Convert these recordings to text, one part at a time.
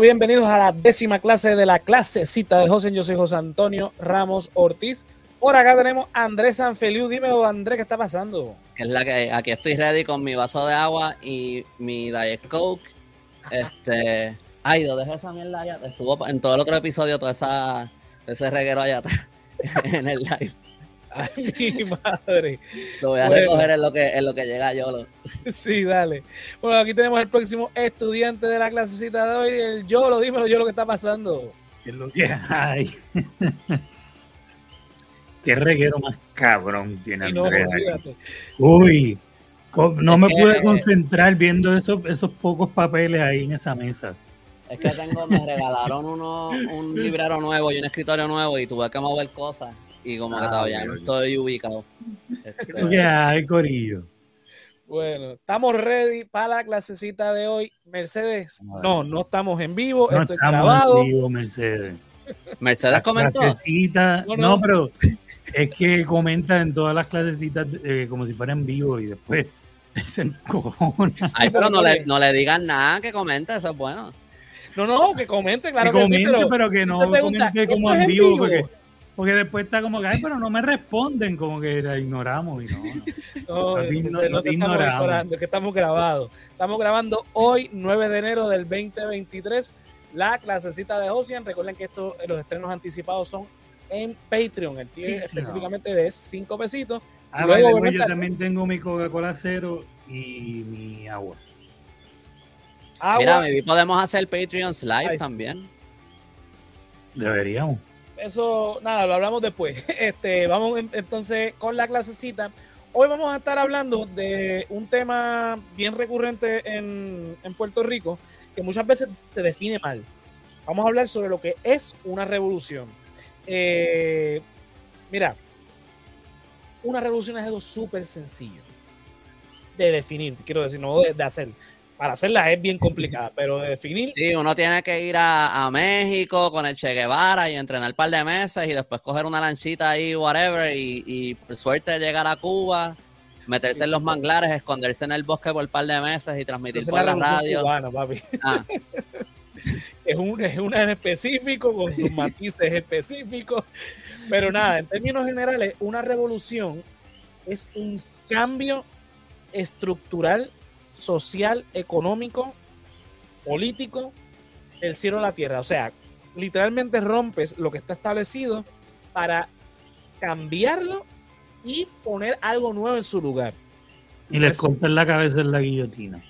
Bienvenidos a la décima clase de la clasecita de José. Yo soy José Antonio Ramos Ortiz. Por acá tenemos a Andrés Sanfeliu. Dímelo, Andrés, ¿qué está pasando? Es la que aquí estoy ready con mi vaso de agua y mi Diet Coke. Este. Ay, lo dejé esa mierda allá. Estuvo en todo el otro episodio, todo esa, ese reguero allá atrás, en el live. Ay, mi madre. Lo voy a Bueno. recoger en lo que, en lo que llega yo. Lo, Sí, dale. Bueno, aquí tenemos el próximo estudiante de la clasecita de hoy. El Yolo, dímelo, yo lo que está pasando. ¿Qué es lo que hay? Qué reguero más cabrón tiene Sí, no. Uy, no me pude concentrar viendo esos, esos pocos papeles ahí en esa mesa. es que tengo, me regalaron uno, un librero nuevo y un escritorio nuevo y tuve que mover cosas y como que Ah, todavía ok, no estoy ubicado. Este, ¿Qué que hay, Corillo? Bueno, estamos ready para la clasecita de hoy. Mercedes, Vamos a ver. no, no estamos en vivo, No esto es estamos grabado. en vivo, Mercedes. Mercedes comentó. No, No, no. pero es que comenta en todas las clasecitas eh, como si fueran vivo y después se encojona. Ay, pero no le, no le digan nada, que comente, eso es bueno. No, no, que comente, claro que que sí, comente, pero, pero, que no pregunta, comente como ¿esto en en vivo? porque, porque después está como que, ay, pero no me responden, como que la ignoramos y no. no. no, no estamos ignoramos. ignorando, es que estamos grabados. Estamos grabando hoy, 9 de enero del 2023, la clasecita de Ocean. Recuerden que esto, los estrenos anticipados son en Patreon, el tier Patreon. específicamente de 5 pesitos. Ah, Luego, obviamente- yo también tengo mi Coca-Cola cero y mi agua. Agua, Mira, maybe podemos hacer Patreons live Ay, también. Deberíamos. Eso, nada, lo hablamos después. Este, vamos en- entonces con la clasecita. Hoy vamos a estar hablando de un tema bien recurrente en, en Puerto Rico, que muchas veces se define mal. Vamos a hablar sobre lo que es una revolución. Eh, mira, una revolución es algo súper sencillo de definir, quiero decir, no de hacer. Para hacerla es bien complicada, pero de definir Sí, uno tiene que ir a, a México con el Che Guevara y entrenar un par de meses y después coger una lanchita ahí, whatever, y, y por suerte llegar a Cuba, meterse Sí, en los sí. manglares, esconderse en el bosque por un par de meses y transmitir por la radio. cubana, papi. Ah, es, un, es una en específico, con sus matices específicos. Pero nada, en términos generales, una revolución es un cambio estructural, social, económico, político del cielo a la tierra. O sea, literalmente rompes lo que está establecido para cambiarlo y poner algo nuevo en su lugar. Y les cortan la cabeza en la guillotina.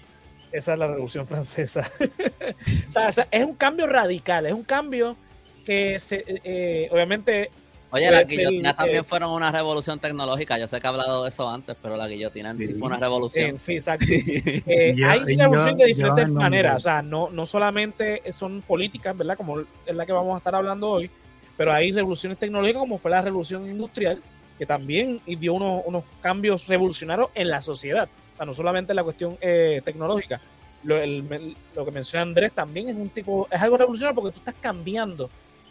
Esa es la Revolución Francesa. o, sea, o sea, es un cambio radical, es un cambio que se, eh, eh, obviamente Oye, las guillotinas eh, también fueron una revolución tecnológica. Yo sé que he hablado de eso antes, pero la guillotina en sí, Sí. fue una revolución. eh, sí, exacto. Eh, hay revolución de diferentes maneras, o sea, no, no solamente son políticas, ¿verdad? Como es la que vamos a estar hablando hoy, pero hay revoluciones tecnológicas como fue la revolución industrial, que también dio unos, unos cambios revolucionarios en la sociedad, o sea, no solamente en la cuestión eh, tecnológica. Lo, el- lo que menciona Andrés también es un tipo, es algo revolucionario porque tú estás cambiando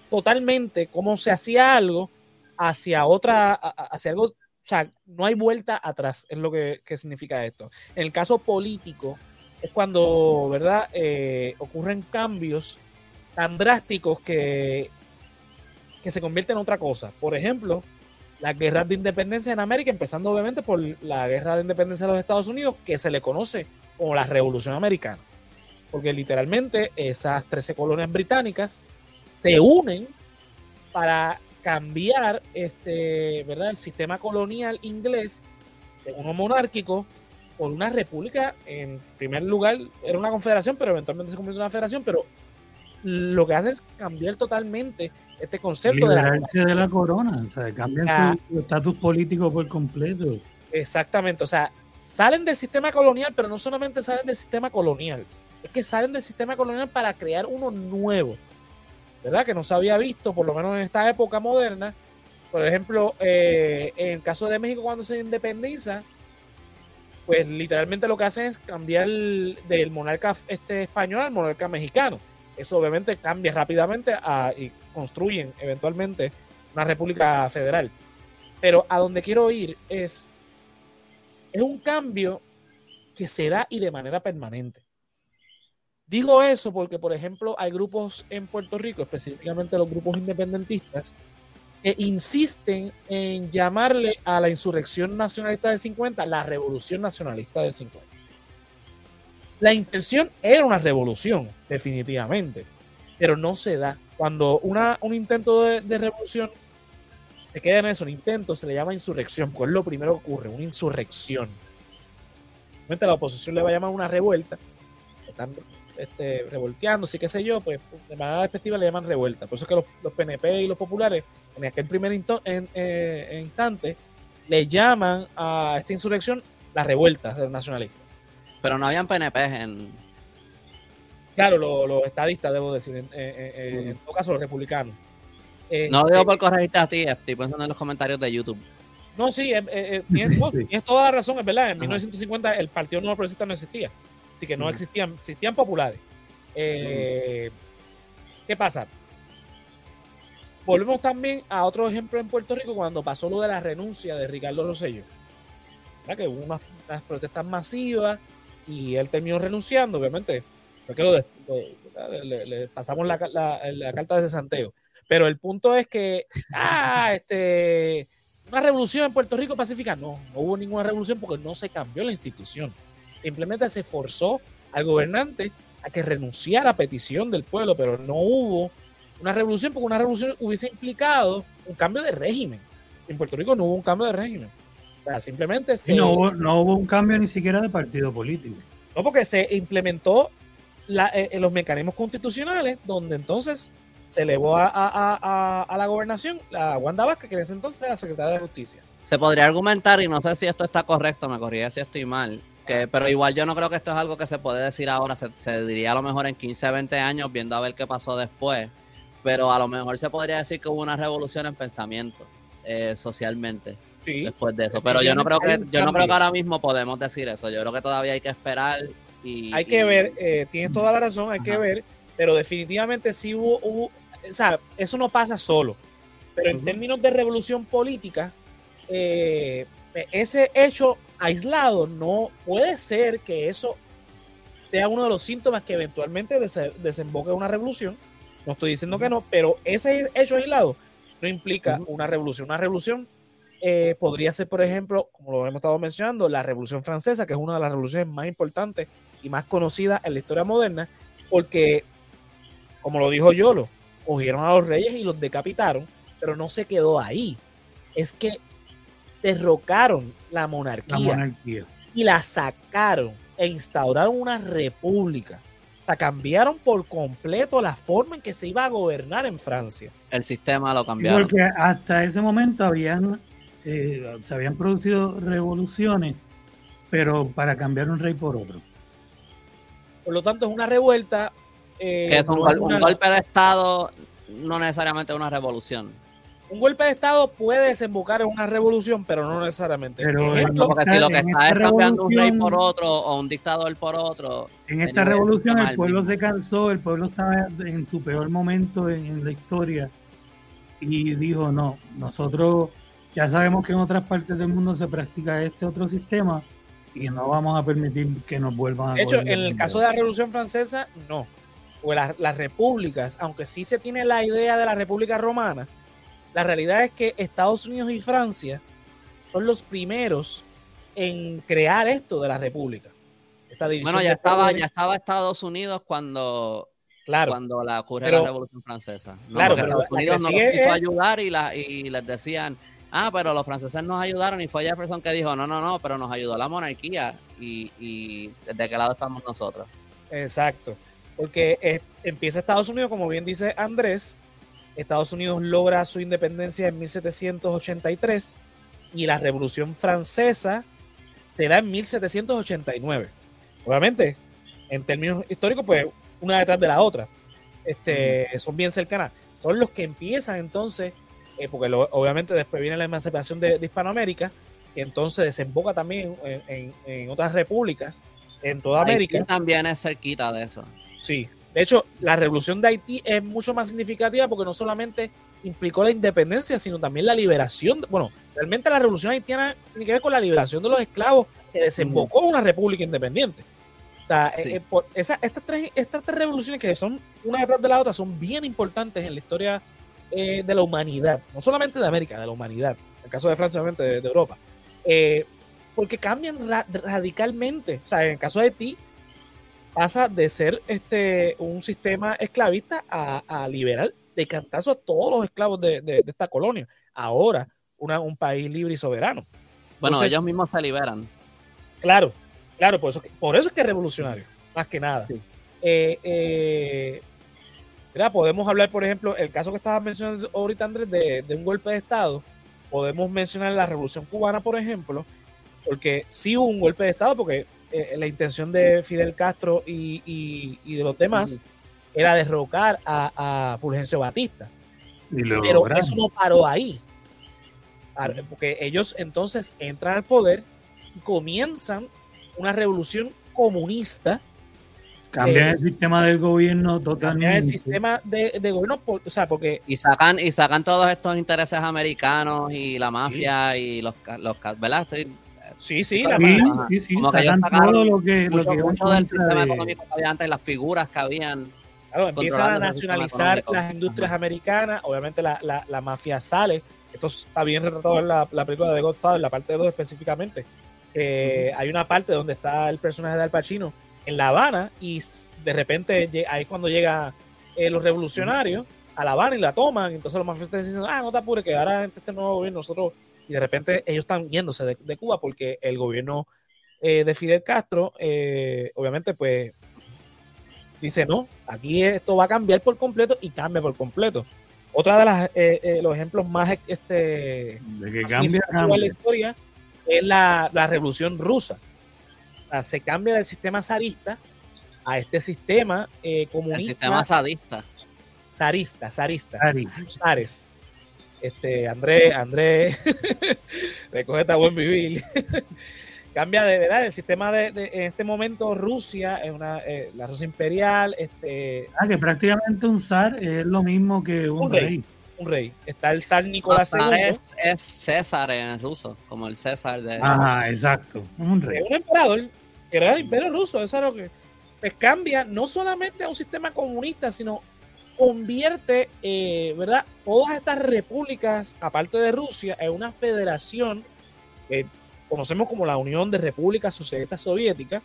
totalmente cómo se hacía algo hacia otra, hacia algo, o sea, no hay vuelta atrás, es lo que, que significa esto. En el caso político, es cuando, ¿verdad?, Eh, ocurren cambios tan drásticos que, que se convierten en otra cosa. Por ejemplo, las guerras de independencia en América, empezando obviamente por la guerra de independencia de los Estados Unidos, que se le conoce como la Revolución Americana. Porque literalmente esas 13 colonias británicas se unen para cambiar este, ¿verdad? el sistema colonial inglés de uno monárquico por una república. En primer lugar, era una confederación, pero eventualmente se convirtió en una federación. Pero lo que hace es cambiar totalmente este concepto de la de la corona. O sea, cambian Ah. su estatus político por completo. Exactamente, o sea, salen del sistema colonial, pero no solamente salen del sistema colonial, es que salen del sistema colonial para crear uno nuevo, ¿verdad? Que no se había visto, por lo menos en esta época moderna. Por ejemplo, eh, en el caso de México, cuando se independiza, pues literalmente lo que hacen es cambiar el- del monarca este español al monarca mexicano. Eso obviamente cambia rápidamente a- y construyen eventualmente una república federal. Pero a donde quiero ir es es un cambio que se da y de manera permanente. Digo eso porque, por ejemplo, hay grupos en Puerto Rico, específicamente los grupos independentistas, que insisten en llamarle a la insurrección nacionalista del 50 la revolución nacionalista del 50. La intención era una revolución, definitivamente, pero no se da. Cuando una, un intento de, revolución se queda en eso, un intento, se le llama insurrección, porque es lo primero que ocurre, una insurrección. La oposición le va a llamar una revuelta, este, revolteando, sí qué sé yo, pues de manera despectiva le llaman revuelta. Por eso es que los, PNP y los populares, en aquel primer eh, instante, le llaman a esta insurrección la revuelta del nacionalista. Pero no habían PNP en... Claro, los, estadistas, debo decir, en, en todo caso los republicanos. Eh, no lo digo eh, por corregirte a ti, estoy pensando en los comentarios de YouTube. No, sí, eh, tienes, toda la razón, es verdad. En 1950 el Partido Nuevo Progresista no existía. Así que no existían, existían populares. ¿Qué pasa? Volvemos también a otro ejemplo en Puerto Rico cuando pasó lo de la renuncia de Ricardo Rosello. Que hubo unas, protestas masivas y él terminó renunciando, obviamente. Porque lo le, pasamos la, la carta de cesanteo. Pero el punto es que, ah, este, una revolución en Puerto Rico pacífica. No, no hubo ninguna revolución porque no se cambió la institución. Simplemente se forzó al gobernante a que renunciara a petición del pueblo, pero no hubo una revolución porque una revolución hubiese implicado un cambio de régimen. En Puerto Rico no hubo un cambio de régimen. O sea, simplemente se... no, hubo, no hubo un cambio ni siquiera de partido político. No, porque se implementó la, eh, los mecanismos constitucionales donde entonces se elevó a, la gobernación la Wanda Vázquez, que en ese entonces era la secretaria de Justicia. Se podría argumentar, y no sé si esto está correcto, me corría si estoy mal, que, pero igual yo no creo que esto es algo que se puede decir ahora, se, diría a lo mejor en 15, 20 años, viendo a ver qué pasó después, pero a lo mejor se podría decir que hubo una revolución en pensamiento eh, socialmente. después de eso, pero yo no creo que yo no creo que ahora mismo podemos decir eso. Yo creo que todavía hay que esperar y hay que ver. Eh, tienes toda la razón, hay que ver pero definitivamente sí hubo, o sea, eso no pasa solo. Pero en términos de revolución política, eh, ese hecho aislado no puede ser que eso sea uno de los síntomas que eventualmente desemboque una revolución. No estoy diciendo que no, pero ese hecho aislado no implica una revolución. Una revolución eh, podría ser, por ejemplo, como lo hemos estado mencionando, la Revolución Francesa, que es una de las revoluciones más importantes y más conocidas en la historia moderna, porque como lo dijo Yolo, cogieron a los reyes y los decapitaron, pero no se quedó ahí. Es que derrocaron la monarquía, y la sacaron e instauraron una república. O sea, cambiaron por completo la forma en que se iba a gobernar en Francia. El sistema lo cambiaron. Porque hasta ese momento habían, eh, se habían producido revoluciones, pero para cambiar un rey por otro. Por lo tanto, es una revuelta eh, que es un, golpe de Estado, no necesariamente una revolución. Un golpe de Estado puede desembocar en una revolución, pero no necesariamente. Pero porque si lo que está es cambiando un rey por otro o un dictador por otro. En esta revolución el pueblo se cansó, el pueblo estaba en su peor momento en, la historia y dijo, no, nosotros ya sabemos que en otras partes del mundo se practica este otro sistema y no vamos a permitir que nos vuelvan a... De hecho, en el caso de la Revolución Francesa, no o las, repúblicas, aunque sí se tiene la idea de la República Romana, la realidad es que Estados Unidos y Francia son los primeros en crear esto de la República. Esta bueno, ya estaba, ya estaba Estados Unidos cuando, claro, cuando la ocurre la Revolución Francesa. claro, Estados Unidos no quiso ayudar y, la, y les decían, ah, pero los franceses nos ayudaron y fue Jefferson que dijo, no, no, no, pero nos ayudó la monarquía y, y de qué lado estamos nosotros. Exacto porque empieza Estados Unidos, como bien dice Andrés, Estados Unidos logra su independencia en 1783 y la Revolución Francesa se da en 1789. Obviamente, en términos históricos, pues una detrás de la otra. Este, Son bien cercanas. Son los que empiezan entonces, eh, porque obviamente después viene la emancipación de, Hispanoamérica, y entonces desemboca también en, otras repúblicas en toda América. también es cerquita de eso. Sí. De hecho, la revolución de Haití es mucho más significativa porque no solamente implicó la independencia, sino también la liberación. Bueno, realmente la revolución haitiana tiene que ver con la liberación de los esclavos que desembocó en una república independiente. O sea, eh, eh, por esa, estas, tres, estas tres revoluciones que son una detrás de la otra son bien importantes en la historia eh, de la humanidad, no solamente de América, de la humanidad, en el caso de Francia, obviamente, de, Europa, porque cambian radicalmente. O sea, en el caso de ti, pasa de ser este un sistema esclavista a, liberar de cantazo a todos los esclavos de, esta colonia. Ahora, una, un país libre y soberano. Bueno, ellos mismos se liberan. Claro, Claro, por eso, por eso es que es revolucionario, más que nada. Eh, eh, podemos hablar, por ejemplo, el caso que estabas mencionando ahorita, Andrés, de, un golpe de Estado. Podemos mencionar la revolución cubana, por ejemplo, porque sí hubo un golpe de Estado, porque eh, la intención de Fidel Castro y, de los demás era derrocar a, Fulgencio Batista. Pero eso no paró ahí. Porque ellos entonces entran al poder y comienzan una revolución comunista. Cambian el sistema del gobierno totalmente. Cambian el sistema de, gobierno, o sea, porque... Y sacan, y sacan todos estos intereses americanos y la mafia y los, los ¿verdad? Estoy, Sí, sí, la sí, sí, Como sacan todo lo que, mucho, lo que del sistema económico que había antes, las figuras que habían. Claro, empiezan a nacionalizar las industrias americanas, obviamente la, la, la, mafia sale, esto está bien retratado en la, la película de Godfather, la parte 2 específicamente, hay una parte donde está el personaje de Al Pacino en La Habana y de repente ahí es cuando llega eh, los revolucionarios a La Habana y la toman. Entonces los mafiosos dicen, ah, no te apures, que ahora este nuevo gobierno nosotros... Y de repente ellos están yéndose de, Cuba porque el gobierno eh, de Fidel Castro, eh, obviamente, pues dice, no, aquí esto va a cambiar por completo y cambia por completo. Otra de las los ejemplos más este, de que cambia, cambia. la historia es la, revolución rusa. se cambia del sistema zarista a este sistema eh, comunista. El sistema zarista. Zarista, zarista. Zares. Este, André, André, recoge esta buen vivir. Cambia de verdad el sistema de, en este momento Rusia es una eh, la Rusia imperial, este ah, que prácticamente un zar es lo mismo que un, rey un rey. Está el zar Nicolás II. Es, César en ruso, como el César de. Ajá, exacto. Un rey. un emperador que era el imperio ruso. Eso es lo que. Pues cambia no solamente a un sistema comunista, sino convierte, eh, ¿verdad? Todas estas repúblicas, aparte de Rusia, en una federación que conocemos como la Unión de Repúblicas Socialistas Soviéticas.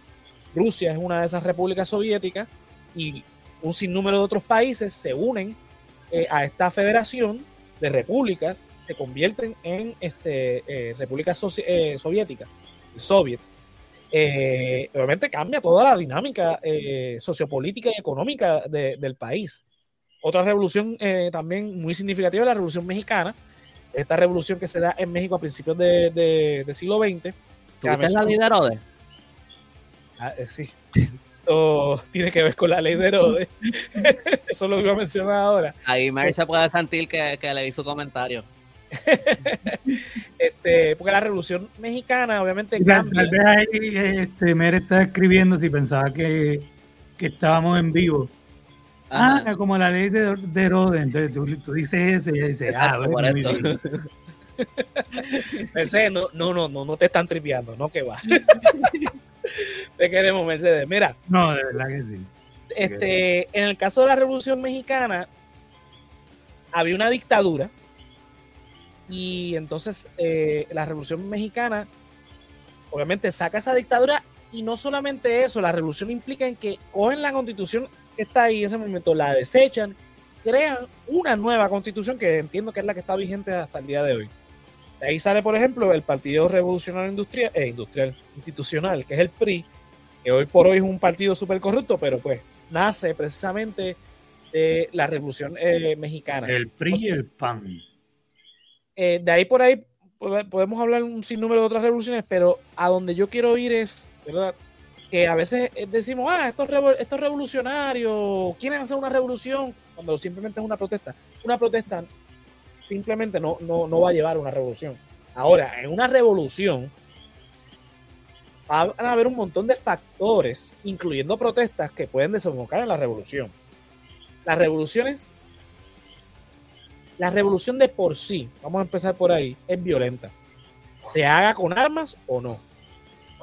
Rusia es una de esas repúblicas soviéticas y un sinnúmero de otros países se unen eh, a esta federación de repúblicas se convierten en este, eh, repúblicas eh, soviéticas, soviet. obviamente cambia toda la dinámica sociopolítica y económica del país. Otra revolución también muy significativa es la revolución mexicana, esta revolución que se da en México a principios del de, siglo XX. ¿Tuviste la de Ah, sí tiene que ver con la ley de Herodes. Eso lo iba a mencionar ahora. Ahí Mary se puede sentir que, que le hizo comentario. este, porque la revolución mexicana obviamente cambia. Tal vez ahí este, Mary está escribiendo si pensaba que, que estábamos en vivo. Ah, como la ley de, de Herodes. Entonces tú, dices eso y ella dice, ah, bueno, Mercedes, no, no, no, no, no te están tripeando, no que va. Te queremos, Mercedes. Mira. No, de verdad que sí. Este, en el caso de la Revolución Mexicana, había una dictadura. Y entonces eh, la Revolución Mexicana, obviamente, saca esa dictadura. Y no solamente eso, la revolución implica en que cogen la constitución que está ahí en ese momento, la desechan, crean una nueva constitución que entiendo que es la que está vigente hasta el día de hoy ahí sale, por ejemplo, el Partido Revolucionario Industrial, eh, Industrial Institucional, que es el PRI, que hoy por hoy es un partido súper corrupto, pero pues nace precisamente de la Revolución eh, Mexicana. El PRI y el PAN. Eh, de ahí por ahí podemos hablar un sinnúmero de otras revoluciones, pero a donde yo quiero ir es, ¿verdad? Que a veces decimos, ah, estos, estos revolucionarios quieren hacer una revolución, cuando simplemente es una protesta. Una protesta simplemente no, no, va a llevar a una revolución. Ahora, en una revolución van a haber un montón de factores, incluyendo protestas, que pueden desembocar en la revolución. Las revoluciones, la revolución de por sí, vamos a empezar por ahí, es violenta. Se haga con armas o no.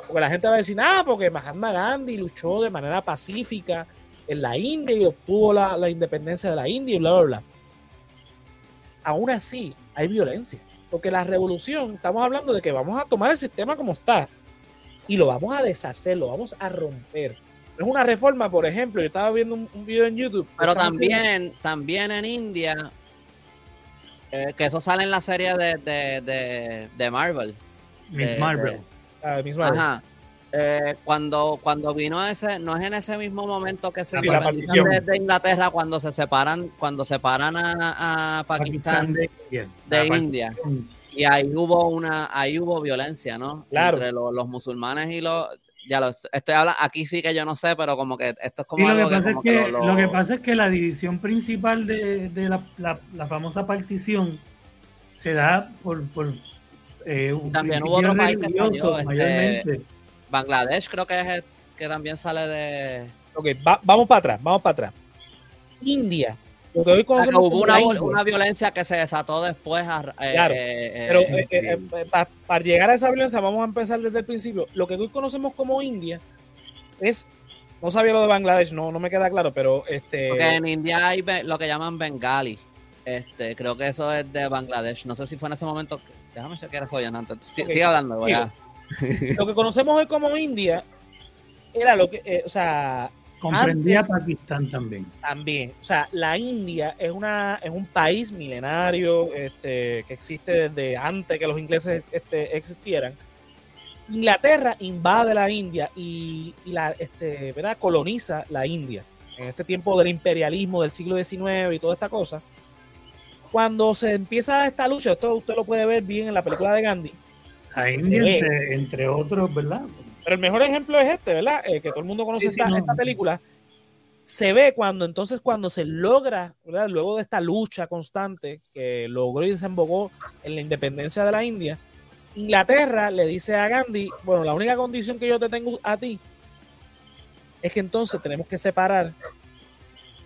Porque la gente va a decir, ah, porque Mahatma Gandhi luchó de manera pacífica en la India y obtuvo la, la independencia de la India y bla, bla, bla. Aún así, hay violencia. Porque la revolución, estamos hablando de que vamos a tomar el sistema como está y lo vamos a deshacer, lo vamos a romper. No es una reforma, por ejemplo, yo estaba viendo un, video en YouTube. Pero también, también en India, eh, que eso sale en la serie de, de, de, Marvel. Miss Marvel. Marvel. Ajá. Eh, cuando, cuando vino ese, no es en ese mismo momento que se sí, de, Inglaterra cuando se separan, cuando separan a, a Pakistán, de, India. Y ahí hubo una, ahí hubo violencia, ¿no? Entre los, musulmanes y los ya lo estoy hablando, aquí sí que yo no sé, pero como que esto es como lo que, pasa es que, lo, que pasa es que la división principal de, de la, la, famosa partición se da por, por eh, también hubo otro país que Bangladesh creo que es el que también sale de. Ok, vamos para atrás, vamos para atrás. India. Lo que hoy conocemos hubo una, una, violencia que se desató después. Eh, claro, eh, pero eh, para, llegar a esa violencia, vamos a empezar desde el principio. Lo que hoy conocemos como India es. No sabía lo de Bangladesh, no, no me queda claro, pero este. Porque en India hay lo que llaman Bengali. Este, creo que eso es de Bangladesh. No sé si fue en ese momento. Déjame chequear eso ya antes. Sigue hablando, voy lo que conocemos hoy como India era lo que, eh, o sea, comprendía Pakistán también. También, o sea, la India es una es un país milenario este, que existe desde antes que los ingleses este, existieran. Inglaterra invade la India y, la este, ¿verdad? coloniza la India en este tiempo del imperialismo del siglo XIX y toda esta cosa. Cuando se empieza esta lucha, esto usted lo puede ver bien en la película de Gandhi, entre, otros, ¿verdad? Pero el mejor ejemplo es este, ¿verdad? Eh, que todo el mundo conoce esta, película. Se ve cuando entonces cuando se logra, ¿verdad? Luego de esta lucha constante que logró y desembocó en la independencia de la India, Inglaterra le dice a Gandhi, bueno, la única condición que yo te tengo a ti es que entonces tenemos que separar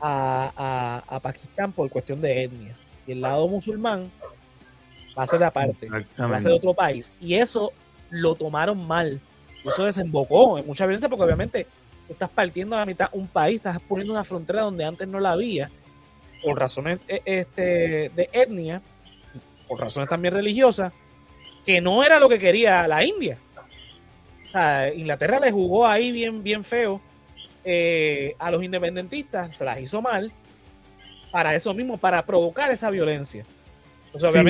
a, a Pakistán por cuestión de etnia. Y el lado musulmán va a ser aparte, va a ser otro país. Y eso lo tomaron mal. Eso desembocó en mucha violencia porque obviamente estás partiendo a la mitad un país, estás poniendo una frontera donde antes no la había, por razones eh, este, de etnia, por razones también religiosas, que no era lo que quería la India. O sea, Inglaterra le jugó ahí bien, bien feo eh, a los independentistas, se las hizo mal, para eso mismo, para provocar esa violencia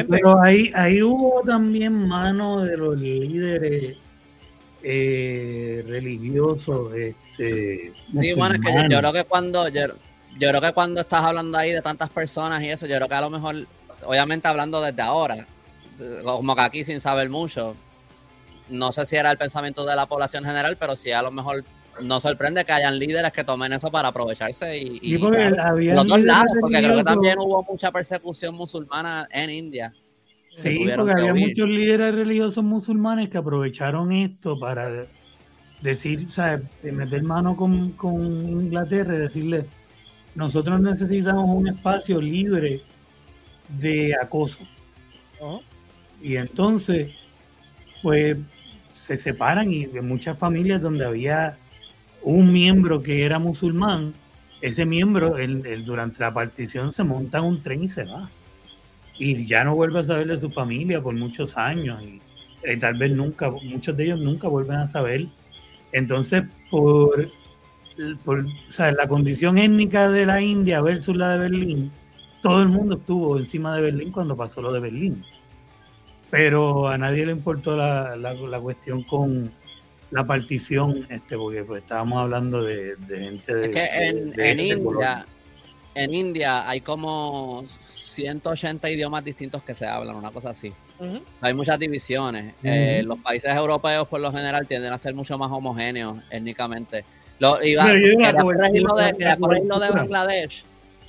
pero ahí, ahí hubo también mano de los líderes eh, religiosos. Este, sí, bueno, es que yo, creo que cuando yo, creo que cuando estás hablando ahí de tantas personas y eso, yo creo que a lo mejor, obviamente hablando desde ahora, como que aquí sin saber mucho, no sé si era el pensamiento de la población general, pero sí a lo mejor no sorprende que hayan líderes que tomen eso para aprovecharse y, y los dos lados, porque creo que también hubo mucha persecución musulmana en India. Sí, porque había muchos líderes religiosos musulmanes que aprovecharon esto para decir, o sea, meter mano con, con Inglaterra y decirle, nosotros necesitamos un espacio libre de acoso. Y entonces, pues se separan y de muchas familias donde había un miembro que era musulmán, ese miembro durante la partición se monta en un tren y se va. Y ya no vuelve a saber de su familia por muchos años. Y, eh, tal vez nunca, muchos de ellos nunca vuelven a saber. Entonces, por, por la condición étnica de la India versus la de Berlín, todo el mundo estuvo encima de Berlín cuando pasó lo de Berlín. Pero a nadie le importó la, la cuestión con, la partición, este, porque pues, estábamos hablando de, gente de. Es que en, India, en India hay como 180 idiomas distintos que se hablan, una cosa así. hay muchas divisiones. Eh, los países europeos, por lo general, tienden a ser mucho más homogéneos étnicamente. Lo, iba, de, lo de Bangladesh.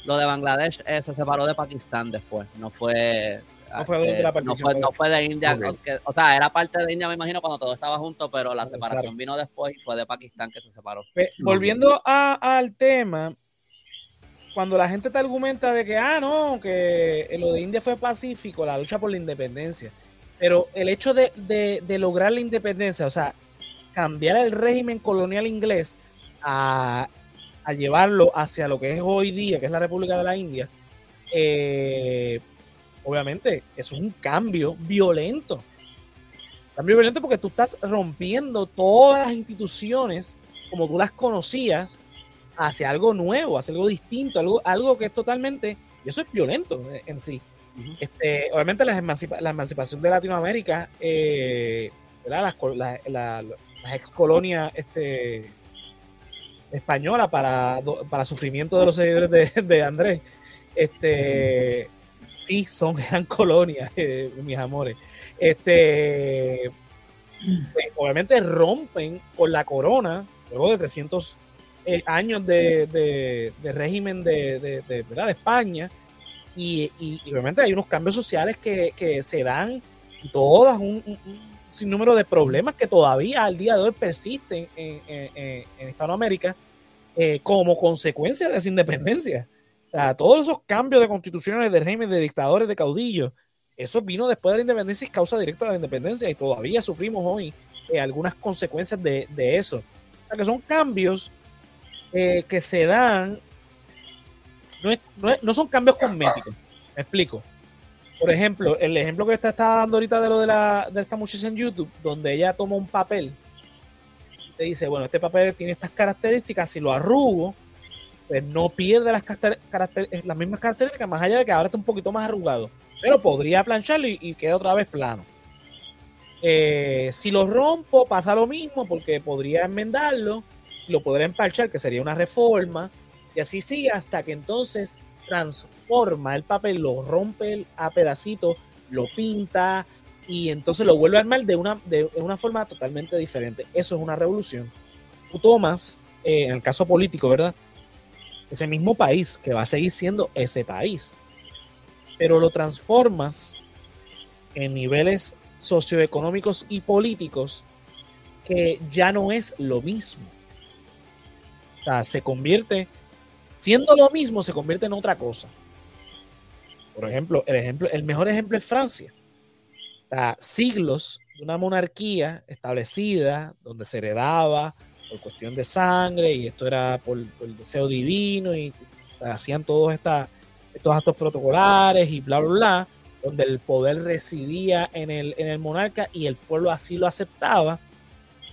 Lo de Bangladesh eh, se separó de Pakistán después, no fue no fue, de, la no, fue, no fue de India, o sea, era parte de India, me imagino, cuando todo estaba junto, pero la separación vino después y fue de Pakistán que se separó. volviendo al tema, cuando la gente te argumenta de que, ah, no, que lo de India fue pacífico, la lucha por la independencia, pero el hecho de, de, lograr la independencia, o sea, cambiar el régimen colonial inglés a, llevarlo hacia lo que es hoy día, que es la República de la India, eh, obviamente eso es un cambio violento. Cambio violento porque tú estás rompiendo todas las instituciones como tú las conocías hacia algo nuevo, hacia algo distinto, algo, algo que es totalmente, y eso es violento en sí. este, obviamente la, emancipación de Latinoamérica, eh, las, ex colonias este, españolas para, para sufrimiento de los seguidores de, Andrés, este, sí, son, eran colonias, eh, mis amores. Este, pues, obviamente rompen con la corona, luego de 300 eh, años de, régimen de, ¿verdad? de España, y, obviamente hay unos cambios sociales que, se dan todas un, sinnúmero de problemas que todavía al día de hoy persisten en, en, eh, como consecuencia de esa independencia. Sea, todos esos cambios de constituciones, de régimen, de dictadores, de caudillos, eso vino después de la independencia y causa directa de la independencia y todavía sufrimos hoy eh, algunas consecuencias de, eso. O sea, que son cambios eh, que se dan, no, son cambios cosméticos, me explico. Por ejemplo, el ejemplo que está, dando ahorita de lo de, la, de esta muchacha en YouTube, donde ella toma un papel, te dice, bueno, este papel tiene estas características, si lo arrugo, pues no pierde las, las mismas características, más allá de que ahora está un poquito más arrugado pero podría plancharlo y, queda otra vez plano. Eh, si lo rompo, pasa lo mismo porque podría enmendarlo, lo podría empalchar, que sería una reforma, y así sigue hasta que entonces transforma el papel, lo rompe a pedacitos, lo pinta y entonces lo vuelve a armar de una, de una forma totalmente diferente. Eso es una revolución. Tú tomas, eh, en el caso político, ¿verdad? Ese mismo país que va a seguir siendo ese país pero lo transformas en niveles socioeconómicos y políticos que ya no es lo mismo. Se convierte, siendo lo mismo, se convierte en otra cosa. Por ejemplo, el, ejemplo, el mejor ejemplo es Francia. Siglos de una monarquía establecida, donde se heredaba por cuestión de sangre, y esto era por, el deseo divino, y se hacían todas estas estos actos protocolares y bla, bla, bla, donde el poder residía en el, en el monarca y el pueblo así lo aceptaba,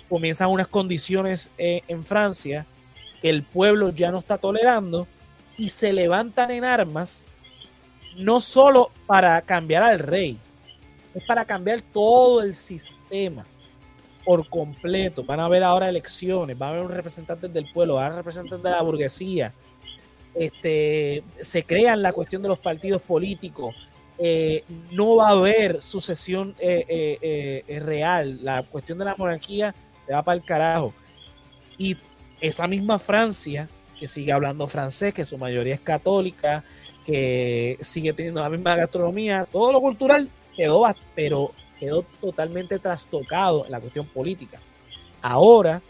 comienzan unas condiciones eh, en Francia que el pueblo ya no está tolerando y se levantan en armas no solo para cambiar al rey, es para cambiar todo el sistema por completo. Van a haber ahora elecciones, va a haber representantes del pueblo, va a haber representantes de la burguesía, este, se crean la cuestión de los partidos políticos, eh, no va a haber sucesión eh, eh, real, la cuestión de la monarquía se va para el carajo. Y esa misma Francia, que sigue hablando francés, que su mayoría es católica, que sigue teniendo la misma gastronomía, todo lo cultural quedó, pero quedó totalmente trastocado en la cuestión política. Ahora,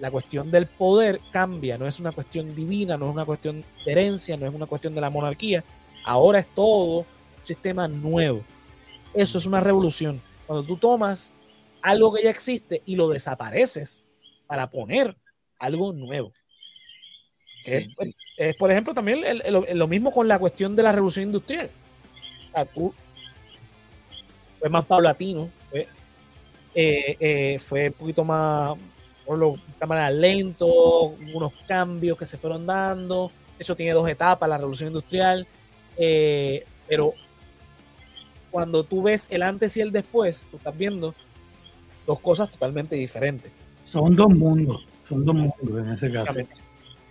la cuestión del poder cambia, no es una cuestión divina, no es una cuestión de herencia, no es una cuestión de la monarquía, ahora es todo un sistema nuevo. Eso es una revolución. Cuando tú tomas algo que ya existe y lo desapareces para poner algo nuevo. Es, por ejemplo, también lo mismo con la cuestión de la revolución industrial. tú fue más paulatino, fue, eh, eh, fue un poquito más, por lo cámara lento, unos cambios que se fueron dando. Eso tiene dos etapas, la revolución industrial. Eh, pero cuando tú ves el antes y el después, tú estás viendo dos cosas totalmente diferentes. Son dos mundos, son dos mundos en ese caso.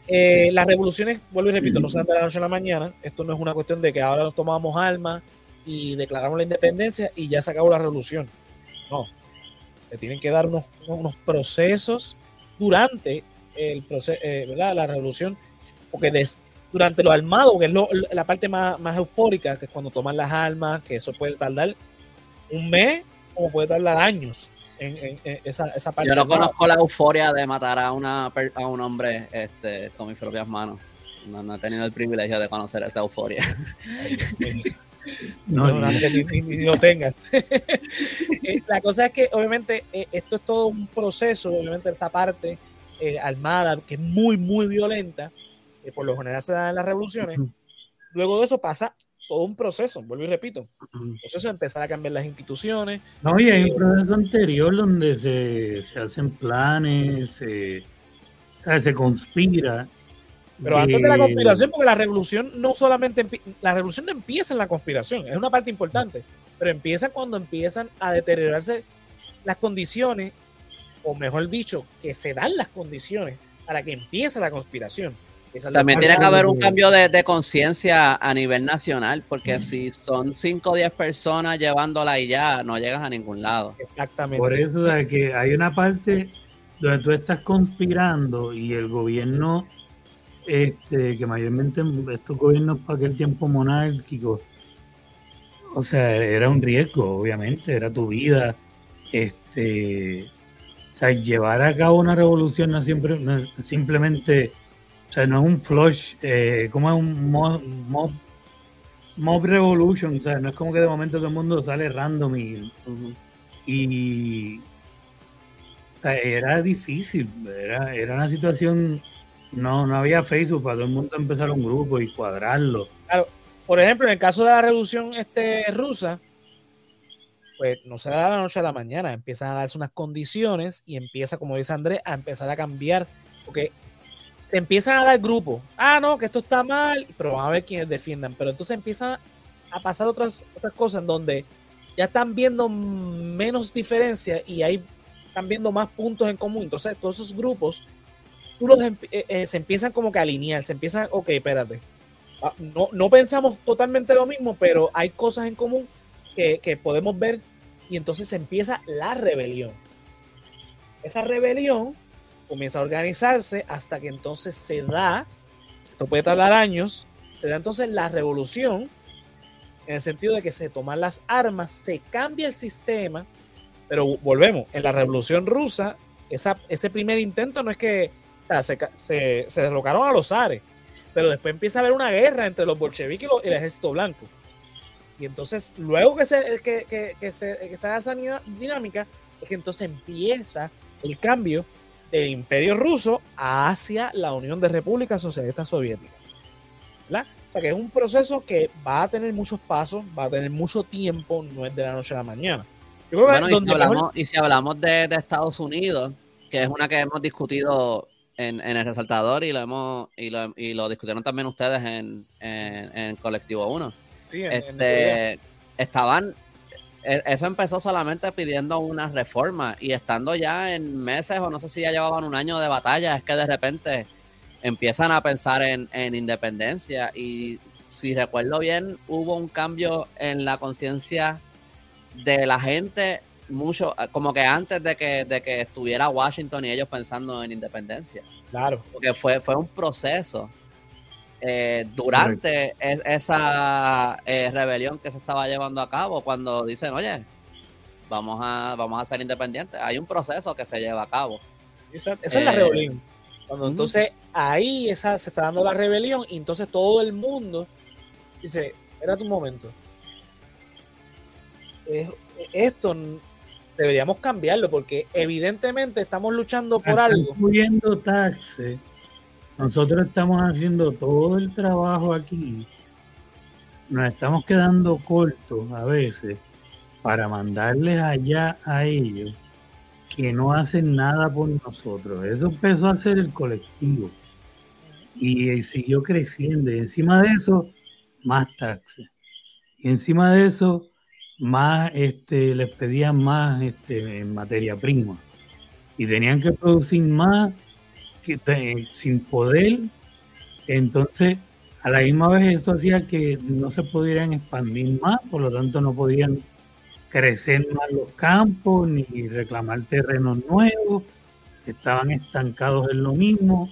Eh, las revoluciones, vuelvo y repito, no se dan de la noche a la mañana. Esto no es una cuestión de que ahora nos tomamos armas y declaramos la independencia y ya se acabó la revolución. No, le tienen que dar unos, unos procesos durante el proceso, eh, ¿verdad? la revolución, porque durante lo armado, que es la parte más, más, eufórica, que es cuando toman las armas, que eso puede tardar un mes o puede tardar años. En, esa, esa, parte. Yo no conozco la euforia de matar a, una, a un hombre este, con mis propias manos. No, he tenido el privilegio de conocer esa euforia. No, ni, lo tengas. Eh, la cosa es que, obviamente, eh, esto es todo un proceso, obviamente, esta parte eh, armada, que es muy, muy violenta, por lo general se da en las revoluciones. Luego de eso pasa todo un proceso, vuelvo y repito. Un proceso de empezar a cambiar las instituciones. No, y hay un proceso anterior donde se, se hacen planes, se, se conspira pero antes de la conspiración, porque la revolución no solamente la revolución no empieza en la conspiración, es una parte importante, pero empieza cuando empiezan a deteriorarse las condiciones, o mejor dicho, que se dan las condiciones para que empiece la conspiración. También tiene que haber un cambio de, conciencia a nivel nacional, porque si son 5 o 10 personas llevándola y ya, no llegas a ningún lado. Exactamente. Por eso es que hay una parte donde tú estás conspirando y el gobierno este, que mayormente estos gobiernos para aquel tiempo monárquico, o sea, era un riesgo, obviamente, era tu vida. Este, o sea, llevar a cabo una revolución no, siempre, simplemente, o sea, no es un flush, eh, como es un mob, mob, revolution, o sea, no es como que de momento todo el mundo sale random y, y era difícil, era, era una situación no, no había Facebook para todo el mundo empezar un grupo y cuadrarlo. Claro, por ejemplo, en el caso de la revolución este, rusa, pues no se da la noche a la mañana, empiezan a darse unas condiciones y empieza, como dice Andrés, a empezar a cambiar, porque se empiezan a dar grupos. Ah, no, que esto está mal, pero van a ver quiénes defiendan. Pero entonces empiezan a pasar otras, otras cosas en donde ya están viendo menos diferencia y hay, están viendo más puntos en común. Entonces, todos esos grupos eh, eh, se empiezan como que a alinear, se empiezan, ok, espérate. Ah, no, no pensamos totalmente lo mismo, pero hay cosas en común que, que podemos ver y entonces se empieza la rebelión. Esa rebelión comienza a organizarse hasta que entonces se da, esto puede tardar años, se da entonces la revolución, en el sentido de que se toman las armas, se cambia el sistema, pero volvemos, en la revolución rusa, esa, ese primer intento no es que se, derrocaron a los zares, pero después empieza a haber una guerra entre los bolcheviques y, el ejército blanco. Y entonces, luego que se, que, que, se, se esa dinámica, es que entonces empieza el cambio del imperio ruso hacia la Unión de Repúblicas Socialistas Soviéticas. O sea que es un proceso que va a tener muchos pasos, va a tener mucho tiempo, no es de la noche a la mañana. bueno, y, si hablamos, de, de, Estados Unidos, que es una que hemos discutido en, el resaltador y lo hemos y lo, y lo discutieron también ustedes en, en, Colectivo 1. Sí, este, estaban e, eso empezó solamente pidiendo una reforma y estando ya en meses o no sé si ya llevaban un año de batalla, es que de repente empiezan a pensar en, en independencia y si recuerdo bien hubo un cambio en la conciencia de la gente mucho, ah, como que antes de que, de que estuviera Washington y ellos pensando en independencia. Claro. Porque fue, fue un proceso eh, durante esa eh, rebelión que se estaba llevando a cabo cuando dicen, oye, vamos a, vamos a ser independientes. Hay un proceso que se lleva a cabo. Esa, es la eh, rebelión. Cuando entonces ahí esa, se está dando la rebelión y entonces todo el mundo dice, era tu momento. esto deberíamos cambiarlo porque evidentemente estamos luchando por algo. Incluyendo taxes. Nosotros estamos haciendo todo el trabajo aquí. Nos estamos quedando cortos a veces para mandarles allá a ellos que no hacen nada por nosotros. Eso empezó a ser el colectivo y siguió creciendo. Y encima de eso, más taxes. Y encima de eso, más este, les pedían más este, materia prima y tenían que producir más que, sin poder. Entonces, a la misma vez eso hacía que no se pudieran expandir más, por lo tanto no podían crecer más los campos ni reclamar terrenos nuevos, estaban estancados en lo mismo,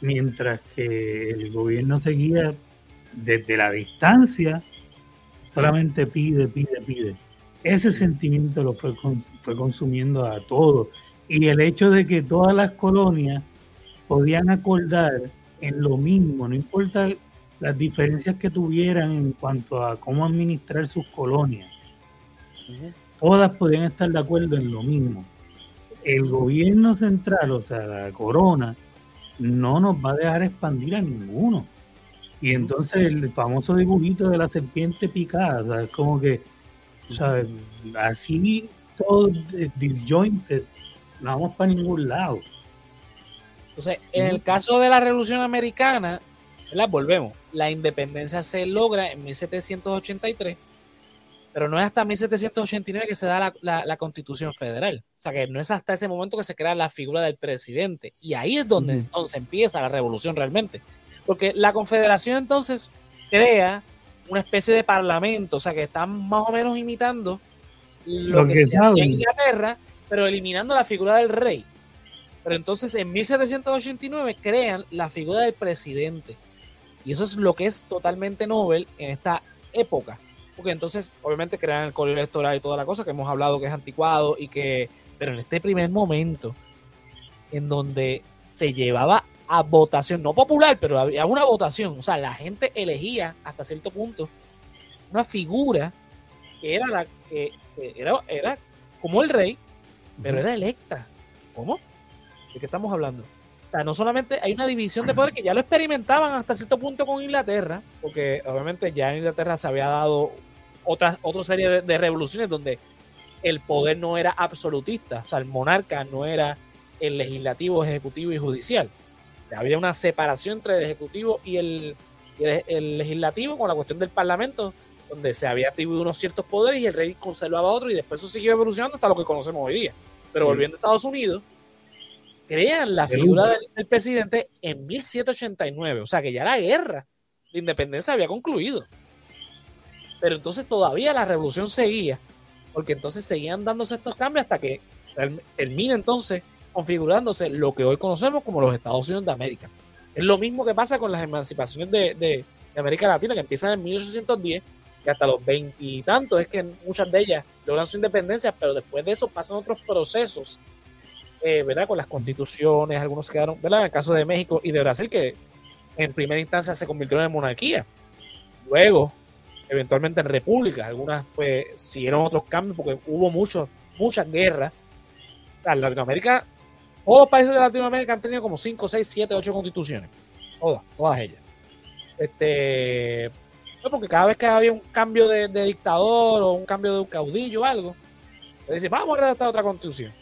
mientras que el gobierno seguía desde la distancia solamente pide, pide, pide. Ese sentimiento lo fue, fue consumiendo a todos. Y el hecho de que todas las colonias podían acordar en lo mismo, no importa las diferencias que tuvieran en cuanto a cómo administrar sus colonias, todas podían estar de acuerdo en lo mismo. El gobierno central, o sea, la corona, no nos va a dejar expandir a ninguno. Y entonces el famoso dibujito de la serpiente picada, ¿sabes? Como que, ¿sabes? Así todo disjointed, no vamos para ningún lado. Entonces, en el caso de la Revolución Americana, la volvemos, la independencia se logra en 1783, pero no es hasta 1789 que se da la, la, Constitución Federal. O sea, que no es hasta ese momento que se crea la figura del presidente. Y ahí es donde entonces empieza la revolución realmente. Porque la Confederación entonces crea una especie de parlamento, o sea, que están más o menos imitando lo, que, se hacía en Inglaterra, pero eliminando la figura del rey. Pero entonces en 1789 crean la figura del presidente. Y eso es lo que es totalmente Nobel en esta época. Porque entonces, obviamente, crean el colegio electoral y toda la cosa que hemos hablado que es anticuado y que. Pero en este primer momento, en donde se llevaba a votación, no popular, pero había una votación. O sea, la gente elegía hasta cierto punto una figura que era la que era, era como el rey, pero era electa. ¿Cómo? ¿De qué estamos hablando? O sea, no solamente hay una división de poder que ya lo experimentaban hasta cierto punto con Inglaterra, porque obviamente ya en Inglaterra se había dado otra, otra serie de, de revoluciones donde el poder no era absolutista, o sea, el monarca no era el legislativo, ejecutivo y judicial. Había una separación entre el ejecutivo y el, el, legislativo con la cuestión del parlamento, donde se había atribuido unos ciertos poderes y el rey conservaba otro y después eso siguió evolucionando hasta lo que conocemos hoy día. Pero volviendo a Estados Unidos, crean la figura del, presidente en 1789, o sea que ya la guerra de independencia había concluido. Pero entonces todavía la revolución seguía, porque entonces seguían dándose estos cambios hasta que termina entonces configurándose lo que hoy conocemos como los Estados Unidos de América. Es lo mismo que pasa con las emancipaciones de, de, América Latina, que empiezan en 1810 y hasta los veintitantos es que muchas de ellas logran su independencia, pero después de eso pasan otros procesos, eh, ¿verdad? Con las constituciones, algunos quedaron, ¿verdad? En el caso de México y de Brasil, que en primera instancia se convirtieron en monarquía. Luego, eventualmente en repúblicas, algunas pues siguieron otros cambios porque hubo muchos, muchas guerras. En Latinoamérica todos los países de Latinoamérica han tenido como 5, 6, 7, 8 constituciones. Todas, todas ellas. Este, porque cada vez que había un cambio de, dictador o un cambio de un caudillo o algo, le dicen, vamos a redactar otra constitución.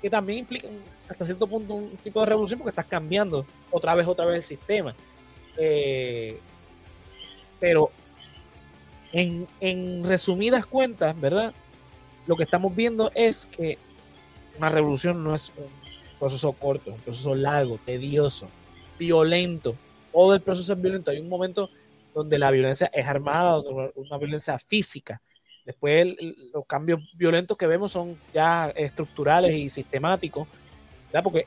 Que también implica hasta cierto punto un tipo de revolución porque estás cambiando otra vez, otra vez el sistema. Eh, pero en resumidas cuentas, ¿verdad? Lo que estamos viendo es que una revolución no es un proceso corto, un proceso largo, tedioso, violento. Todo el proceso es violento. Hay un momento donde la violencia es armada, una violencia física. Después los cambios violentos que vemos son ya estructurales y sistemáticos, porque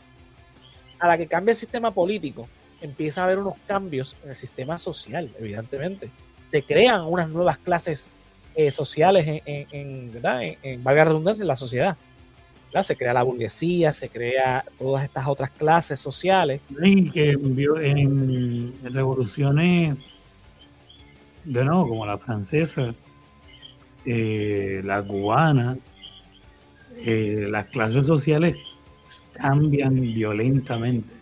a la que cambia el sistema político, empieza a haber unos cambios en el sistema social, evidentemente. Se crean unas nuevas clases eh, sociales en, en, en, valga redundancia, en la sociedad se crea la burguesía, se crea todas estas otras clases sociales. Y que en, revoluciones, de nuevo, como la francesa, eh, la cubana, eh, las clases sociales cambian violentamente.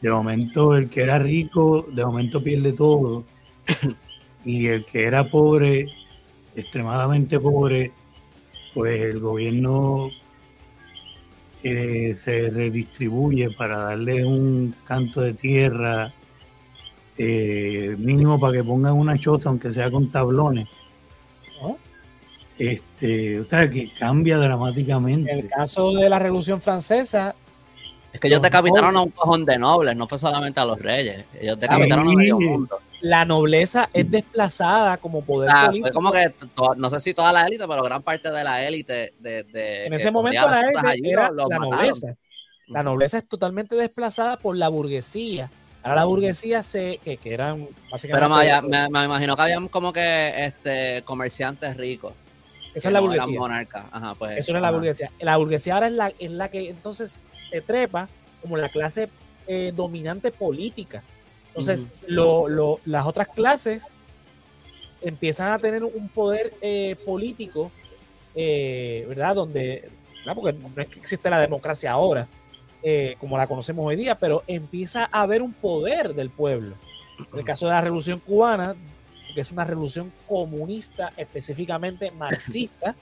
De momento el que era rico, de momento pierde todo. y el que era pobre, extremadamente pobre, pues el gobierno se redistribuye para darle un canto de tierra eh, mínimo para que pongan una choza, aunque sea con tablones. Este, o sea, que cambia dramáticamente. En el caso de la Revolución Francesa, es que ellos decapitaron a un cojón de nobles, no fue solamente a los reyes. Ellos decapitaron a medio mundo la nobleza es desplazada como poder político. como que, no sé si toda la élite, pero gran parte de la élite de, En ese momento la élite era la nobleza. La nobleza es totalmente desplazada por la burguesía. Ahora la burguesía se, que, que eran básicamente... Pero me, me, imagino que habían como que este comerciantes ricos. Esa es la burguesía. Ajá, pues, Eso es la burguesía. La burguesía ahora es la, es la que entonces se trepa como la clase eh, dominante política Entonces, lo, las otras clases empiezan a tener un poder eh, político, eh, ¿verdad? Donde, porque no es que existe la democracia ahora, eh, como la conocemos hoy día, pero empieza a haber un poder del pueblo. En el caso de la revolución cubana, que es una revolución comunista, específicamente marxista,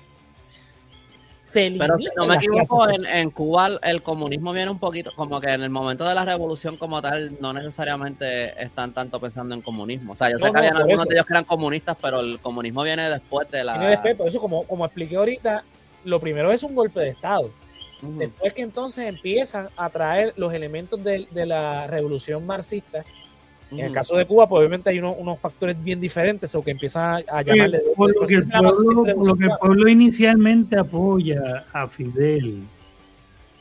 pero si no me equivoco, en, Cuba el comunismo viene un poquito, como que en el momento de la revolución como tal, no necesariamente están tanto pensando en comunismo. O sea, yo sé que habían algunos de ellos que eran comunistas, pero el comunismo viene después de la... Viene después, por eso como, como expliqué ahorita, lo primero es un golpe de Estado. Después que entonces empiezan a traer los elementos de, de la revolución marxista, en el caso de Cuba, pues obviamente hay unos factores bien diferentes o que empiezan a, llamarle. Por lo, que el pueblo, inicialmente apoya a Fidel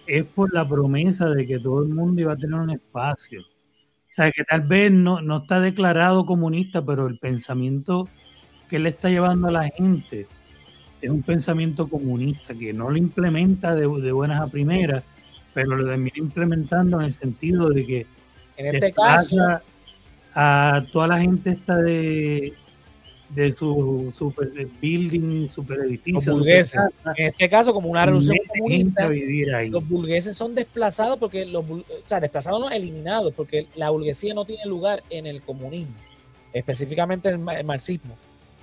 es por la promesa de que todo el mundo iba a tener un espacio. O sea, que tal vez no, no está declarado comunista, pero el pensamiento que le está llevando a la gente es un pensamiento comunista que no lo implementa de, de buenas a primeras, pero lo termina implementando en el sentido de que en este caso a toda la gente esta de, de su super building, super edificio. en este caso, como una revolución comunista, los burgueses son desplazados porque los o sea, desplazados no eliminados, porque la burguesía no tiene lugar en el comunismo, específicamente el, el marxismo.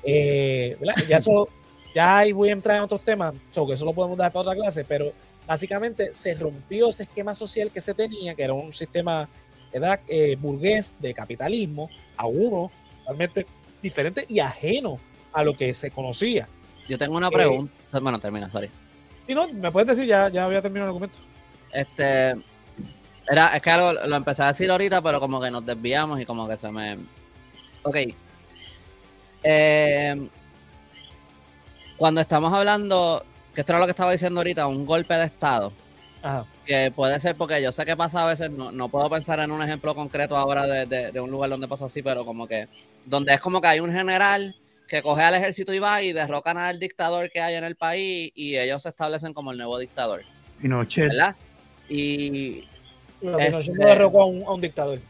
Eh, ya eso, ya ahí voy a entrar en otros temas, que eso lo podemos dar para otra clase, pero básicamente se rompió ese esquema social que se tenía, que era un sistema edad eh, burgués de capitalismo a uno realmente diferente y ajeno a lo que se conocía. Yo tengo una pregunta. Eh, bueno, termina, sorry. Y no, me puedes decir, ya, ya había terminado el documento. Este. Era, es que lo, lo empecé a decir ahorita, pero como que nos desviamos y como que se me. Ok. Eh, cuando estamos hablando, que esto era lo que estaba diciendo ahorita, un golpe de Estado. Ajá que puede ser porque yo sé que pasa a veces, no, no puedo pensar en un ejemplo concreto ahora de, de, un lugar donde pasa así, pero como que, donde es como que hay un general que coge al ejército y va y derrocan al dictador que hay en el país y ellos se establecen como el nuevo dictador. Pinochet. ¿Verdad? Y... Pinochet no este derrocó a un, dictador.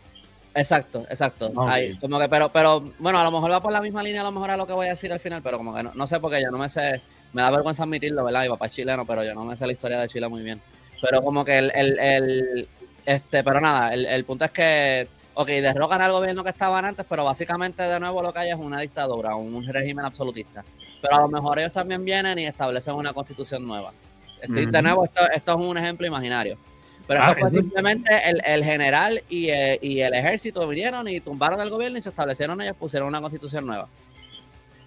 Exacto, exacto. como que, pero, pero, bueno, a lo mejor va por la misma línea, a lo mejor a lo que voy a decir al final, pero como que no, no sé porque yo no me sé, me da vergüenza admitirlo, ¿verdad? Mi papá es chileno, pero yo no me sé la historia de Chile muy bien. Pero como que el, el, el este, pero nada, el, el, punto es que, ok, derrocan al gobierno que estaban antes, pero básicamente de nuevo lo que hay es una dictadura, un régimen absolutista. Pero a lo mejor ellos también vienen y establecen una constitución nueva. Estoy, De nuevo, esto, esto, es un ejemplo imaginario. Pero esto ah, fue simplemente el, el general y, eh, y, el ejército vinieron y tumbaron el gobierno y se establecieron ellos, pusieron una constitución nueva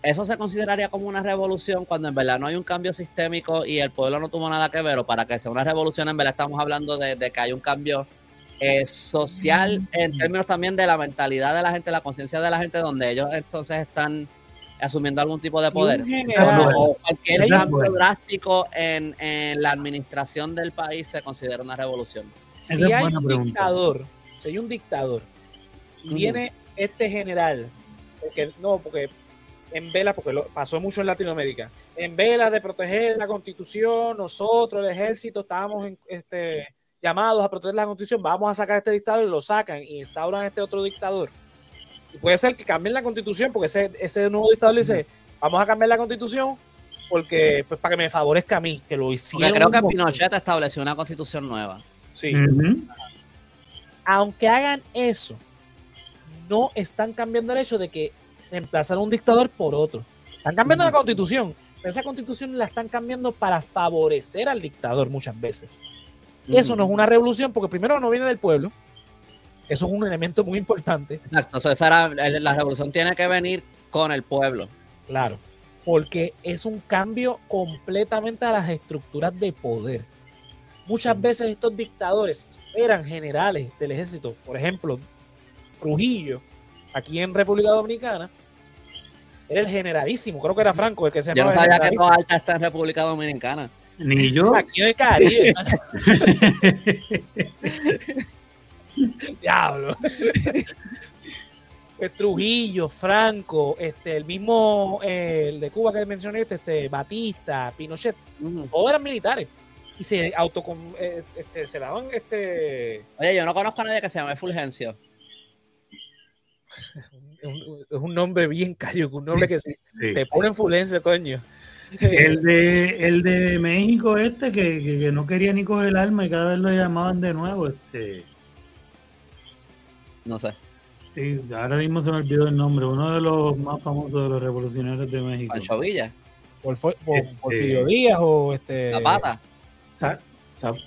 eso se consideraría como una revolución cuando en verdad no hay un cambio sistémico y el pueblo no tuvo nada que ver, o para que sea una revolución, en verdad estamos hablando de, que hay un cambio eh, social en términos también de la mentalidad de la gente, la conciencia de la gente, donde ellos entonces están asumiendo algún tipo de poder. o cualquier cambio drástico en, la administración del país se considera una revolución. Si hay un dictador, si hay un dictador, viene este general, porque no, porque en vela, porque lo, pasó mucho en Latinoamérica, en vela de proteger la constitución, nosotros, el ejército, estábamos este, llamados a proteger la constitución, vamos a sacar a este dictador y lo sacan y instauran a este otro dictador. Y puede ser que cambien la constitución, porque ese, ese nuevo dictador dice, vamos a cambiar la constitución porque pues para que me favorezca a mí, que lo hicieron. creo que Pinochet estableció una constitución nueva. Sí. Aunque hagan eso, no están cambiando el hecho de que reemplazar un dictador por otro. Están cambiando la constitución, pero esa constitución la están cambiando para favorecer al dictador muchas veces. Y eso no es una revolución porque primero no viene del pueblo. Eso es un elemento muy importante. Exacto, o sea, la revolución tiene que venir con el pueblo. Claro, porque es un cambio completamente a las estructuras de poder. Muchas veces estos dictadores eran generales del ejército, por ejemplo, Trujillo, aquí en República Dominicana, era el generalísimo, creo que era Franco el que se Yo no sabía que toda alta está en República Dominicana. Ni yo. Aquí de Caribe. Diablo. Pues Trujillo, Franco, este, el mismo eh, el de Cuba que mencioné, este, este Batista, Pinochet, todos eran militares y se auto eh, este, se daban este Oye, yo no conozco a nadie que se llame Fulgencio. Es un nombre bien cayuco, un nombre que sí, te pone influencia, coño. El de, el de México este que, no quería ni coger el alma y cada vez lo llamaban de nuevo, este. No sé. Sí, ahora mismo se me olvidó el nombre, uno de los más famosos de los revolucionarios de México. Pancho Villa. Por, por, este, Díaz o este. Zapata.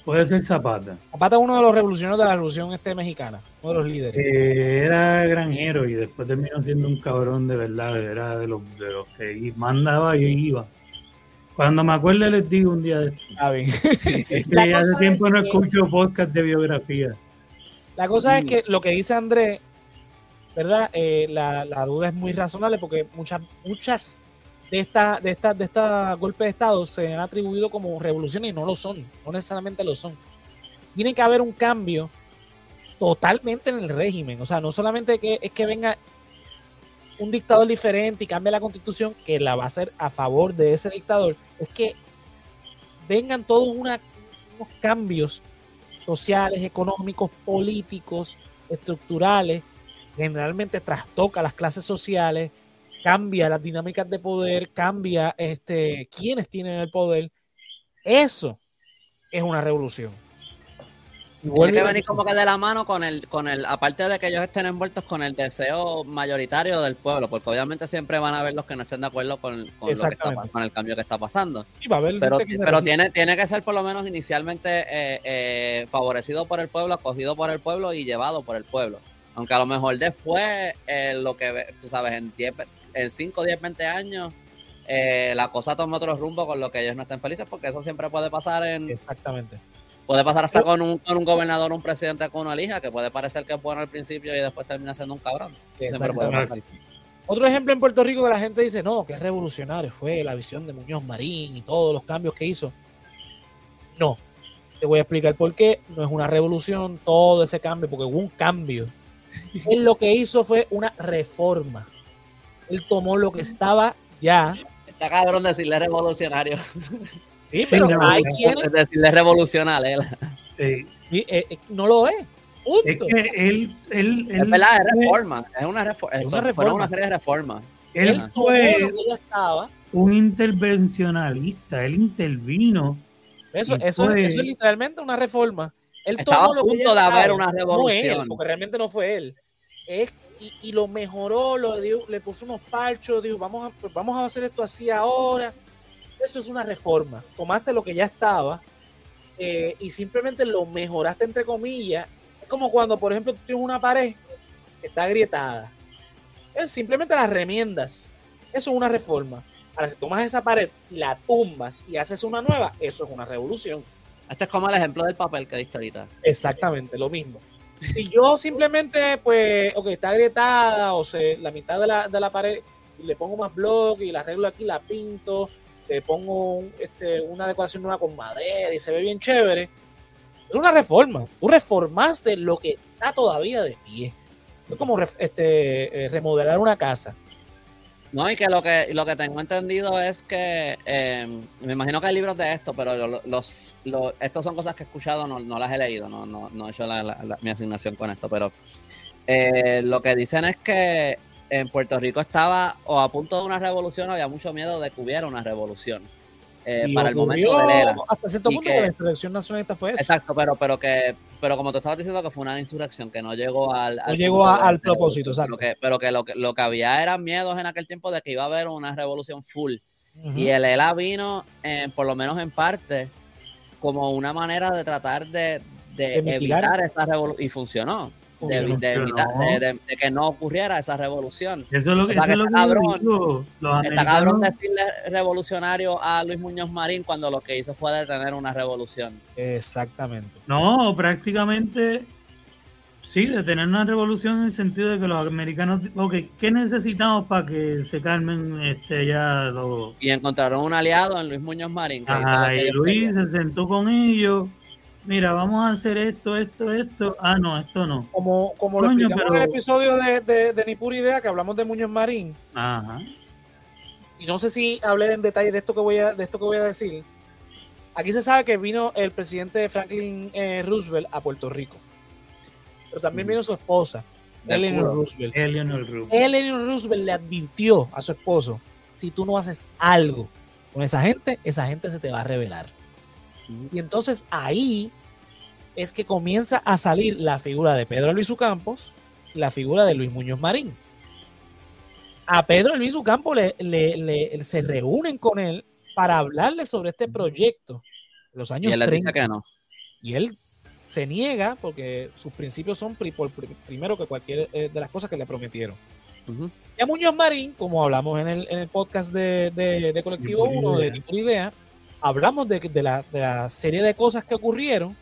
puede ser Zapata. Zapata es uno de los revolucionarios de la revolución este mexicana, uno de los líderes. Eh, era granjero y después terminó siendo un cabrón de verdad, era de los, de los que mandaba y iba. Cuando me acuerde les digo un día de esto. Ah, bien. hace tiempo no escucho podcast de biografía. La cosa es que lo que dice Andrés, ¿verdad? Eh, la, duda es muy razonable porque muchas, muchas de estas de esta, de esta golpes de Estado se han atribuido como revoluciones y no lo son, no necesariamente lo son. Tiene que haber un cambio totalmente en el régimen. O sea, no solamente que es que venga un dictador diferente y cambie la constitución, que la va a hacer a favor de ese dictador, es que vengan todos unos cambios sociales, económicos, políticos, estructurales, generalmente trastoca las clases sociales, cambia las dinámicas de poder, cambia este, quienes tienen el poder. Eso es una revolución. Tiene que venir como que de la mano con el, con el, aparte de que ellos estén envueltos con el deseo mayoritario del pueblo, porque obviamente siempre van a haber los que no estén de acuerdo con, con, el cambio que está pasando. pero pero tiene, tiene que ser por lo menos inicialmente eh, eh, favorecido por el pueblo, acogido por el pueblo y llevado por el pueblo. Aunque a lo mejor después, eh, lo que tú sabes, en, en 5, 10, 20 años, la cosa toma otro rumbo con lo que ellos no estén felices, porque eso siempre puede pasar en... Exactamente Puede pasar hasta con un, con un gobernador, un presidente con una hija, que puede parecer que es bueno al principio y después termina siendo un cabrón. Otro ejemplo en Puerto Rico que la gente dice, no, que es revolucionario, fue la visión de Muñoz Marín y todos los cambios que hizo. No, te voy a explicar por qué. No es una revolución todo ese cambio, porque hubo un cambio. Él lo que hizo fue una reforma. Él tomó lo que estaba ya. Está cabrón decirle revolucionario. Sí, pero hay quienes. Es decirle revolucionario. Sí. Eh, eh, no lo es. Es que él, él, es verdad, es reforma. Es una, reforma. Es una reforma. una serie de reformas. Él fue un intervencionalista. Él intervino. Eso, eso, eso, es literalmente una reforma. Él Estaba a punto de haber una revolución. porque realmente no fue él. Es, y, y, lo mejoró, lo dio, le puso unos parchos, dijo, vamos a, pues vamos a hacer esto así ahora eso es una reforma. Tomaste lo que ya estaba eh, y simplemente lo mejoraste entre comillas. Es como cuando, por ejemplo, tú tienes una pared que está agrietada. Es simplemente las remiendas. Eso es una reforma. Ahora, si tomas esa pared, la tumbas y haces una nueva, eso es una revolución. Este es como el ejemplo del papel que diste ahorita. Exactamente, lo mismo. Si yo simplemente, pues, ok, está agrietada, o sea, la mitad de la, de la pared, y le pongo más bloque y la arreglo aquí, la pinto, te pongo este, una decoración nueva con madera y se ve bien chévere. Es una reforma. Tú reformaste lo que está todavía de pie. Es como este, eh, remodelar una casa. No, y que lo que lo que tengo entendido es que em, me imagino que hay libros de esto, pero los, estos son cosas que he escuchado, no, no las he leído, no, no, no he hecho mi asignación con esto, pero eh, lo que dicen es que en Puerto Rico estaba o a punto de una revolución, había mucho miedo de que hubiera una revolución. Eh, para el momento de era. Hasta cierto punto que, la insurrección nacionalista fue eso. Exacto, pero, pero que, pero como tú estabas diciendo que fue una insurrección que no llegó al, no llegó al propósito, exacto. Pero que, lo que lo que había eran miedos en aquel tiempo de que iba a haber una revolución full. Y el ELA vino, por lo menos en parte, como una manera de tratar de, de evitar esa revolución. Y funcionó de, que no ocurriera esa revolución. Eso es lo, que, es lo cabrón, está cabrón decirle revolucionario a Luis Muñoz Marín cuando lo que hizo fue detener una revolución. Exactamente. No, prácticamente sí, detener una revolución en el sentido de que los americanos, ok, ¿qué necesitamos para que se calmen este ya los... Y encontraron un aliado en Luis Muñoz Marín. y Luis se sentó con ellos mira, vamos a hacer esto, esto, esto. Ah, no, esto no. Como, como lo explicamos en el episodio de, de, de, Ni Pura Idea, que hablamos de Muñoz Marín. Ajá. Y no sé si hablé en detalle de esto que voy a, de esto que voy a decir. Aquí se sabe que vino el presidente Franklin eh, Roosevelt a Puerto Rico. Pero también vino su esposa. Eleanor Roosevelt. Eleanor Roosevelt. Eleanor Roosevelt le advirtió a su esposo, si tú no haces algo con esa gente, esa gente se te va a revelar. Y entonces ahí es que comienza a salir la figura de Pedro Luis Campos, la figura de Luis Muñoz Marín. A Pedro Luis Campos le, se reúnen con él para hablarle sobre este proyecto de los años y él 30. que no. Y él se niega porque sus principios son primero que cualquier eh, de las cosas que le prometieron. Y a Muñoz Marín, como hablamos en el, en el podcast de, de, Colectivo 1, de Ninguna Idea, hablamos de, de, la, de la serie de cosas que ocurrieron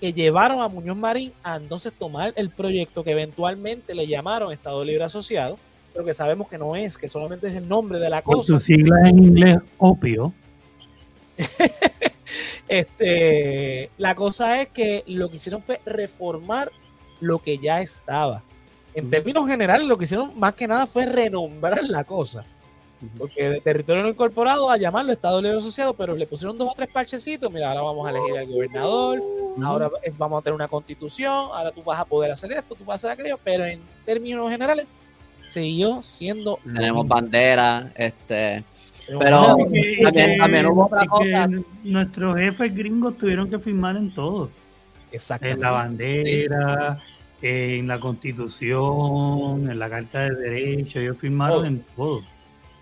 que llevaron a Muñoz Marín a entonces tomar el proyecto que eventualmente le llamaron Estado Libre Asociado, pero que sabemos que no es, que solamente es el nombre de la cosa. Su sigla en inglés, opio. este, la cosa es que lo que hicieron fue reformar lo que ya estaba. En términos generales, lo que hicieron más que nada fue renombrar la cosa. Porque de territorio no incorporado a llamarlo Estado Libre Asociado, pero le pusieron dos o tres parchecitos. Mira, ahora vamos a elegir al gobernador, ahora vamos a tener una constitución, ahora tú vas a poder hacer esto, tú vas a hacer aquello, pero en términos generales siguió siendo. Tenemos bandera, este. Pero también, hubo otra cosa. Nuestros jefes gringos tuvieron que firmar en todo. En la bandera, en la constitución, en la carta de derechos, ellos firmaron en todo.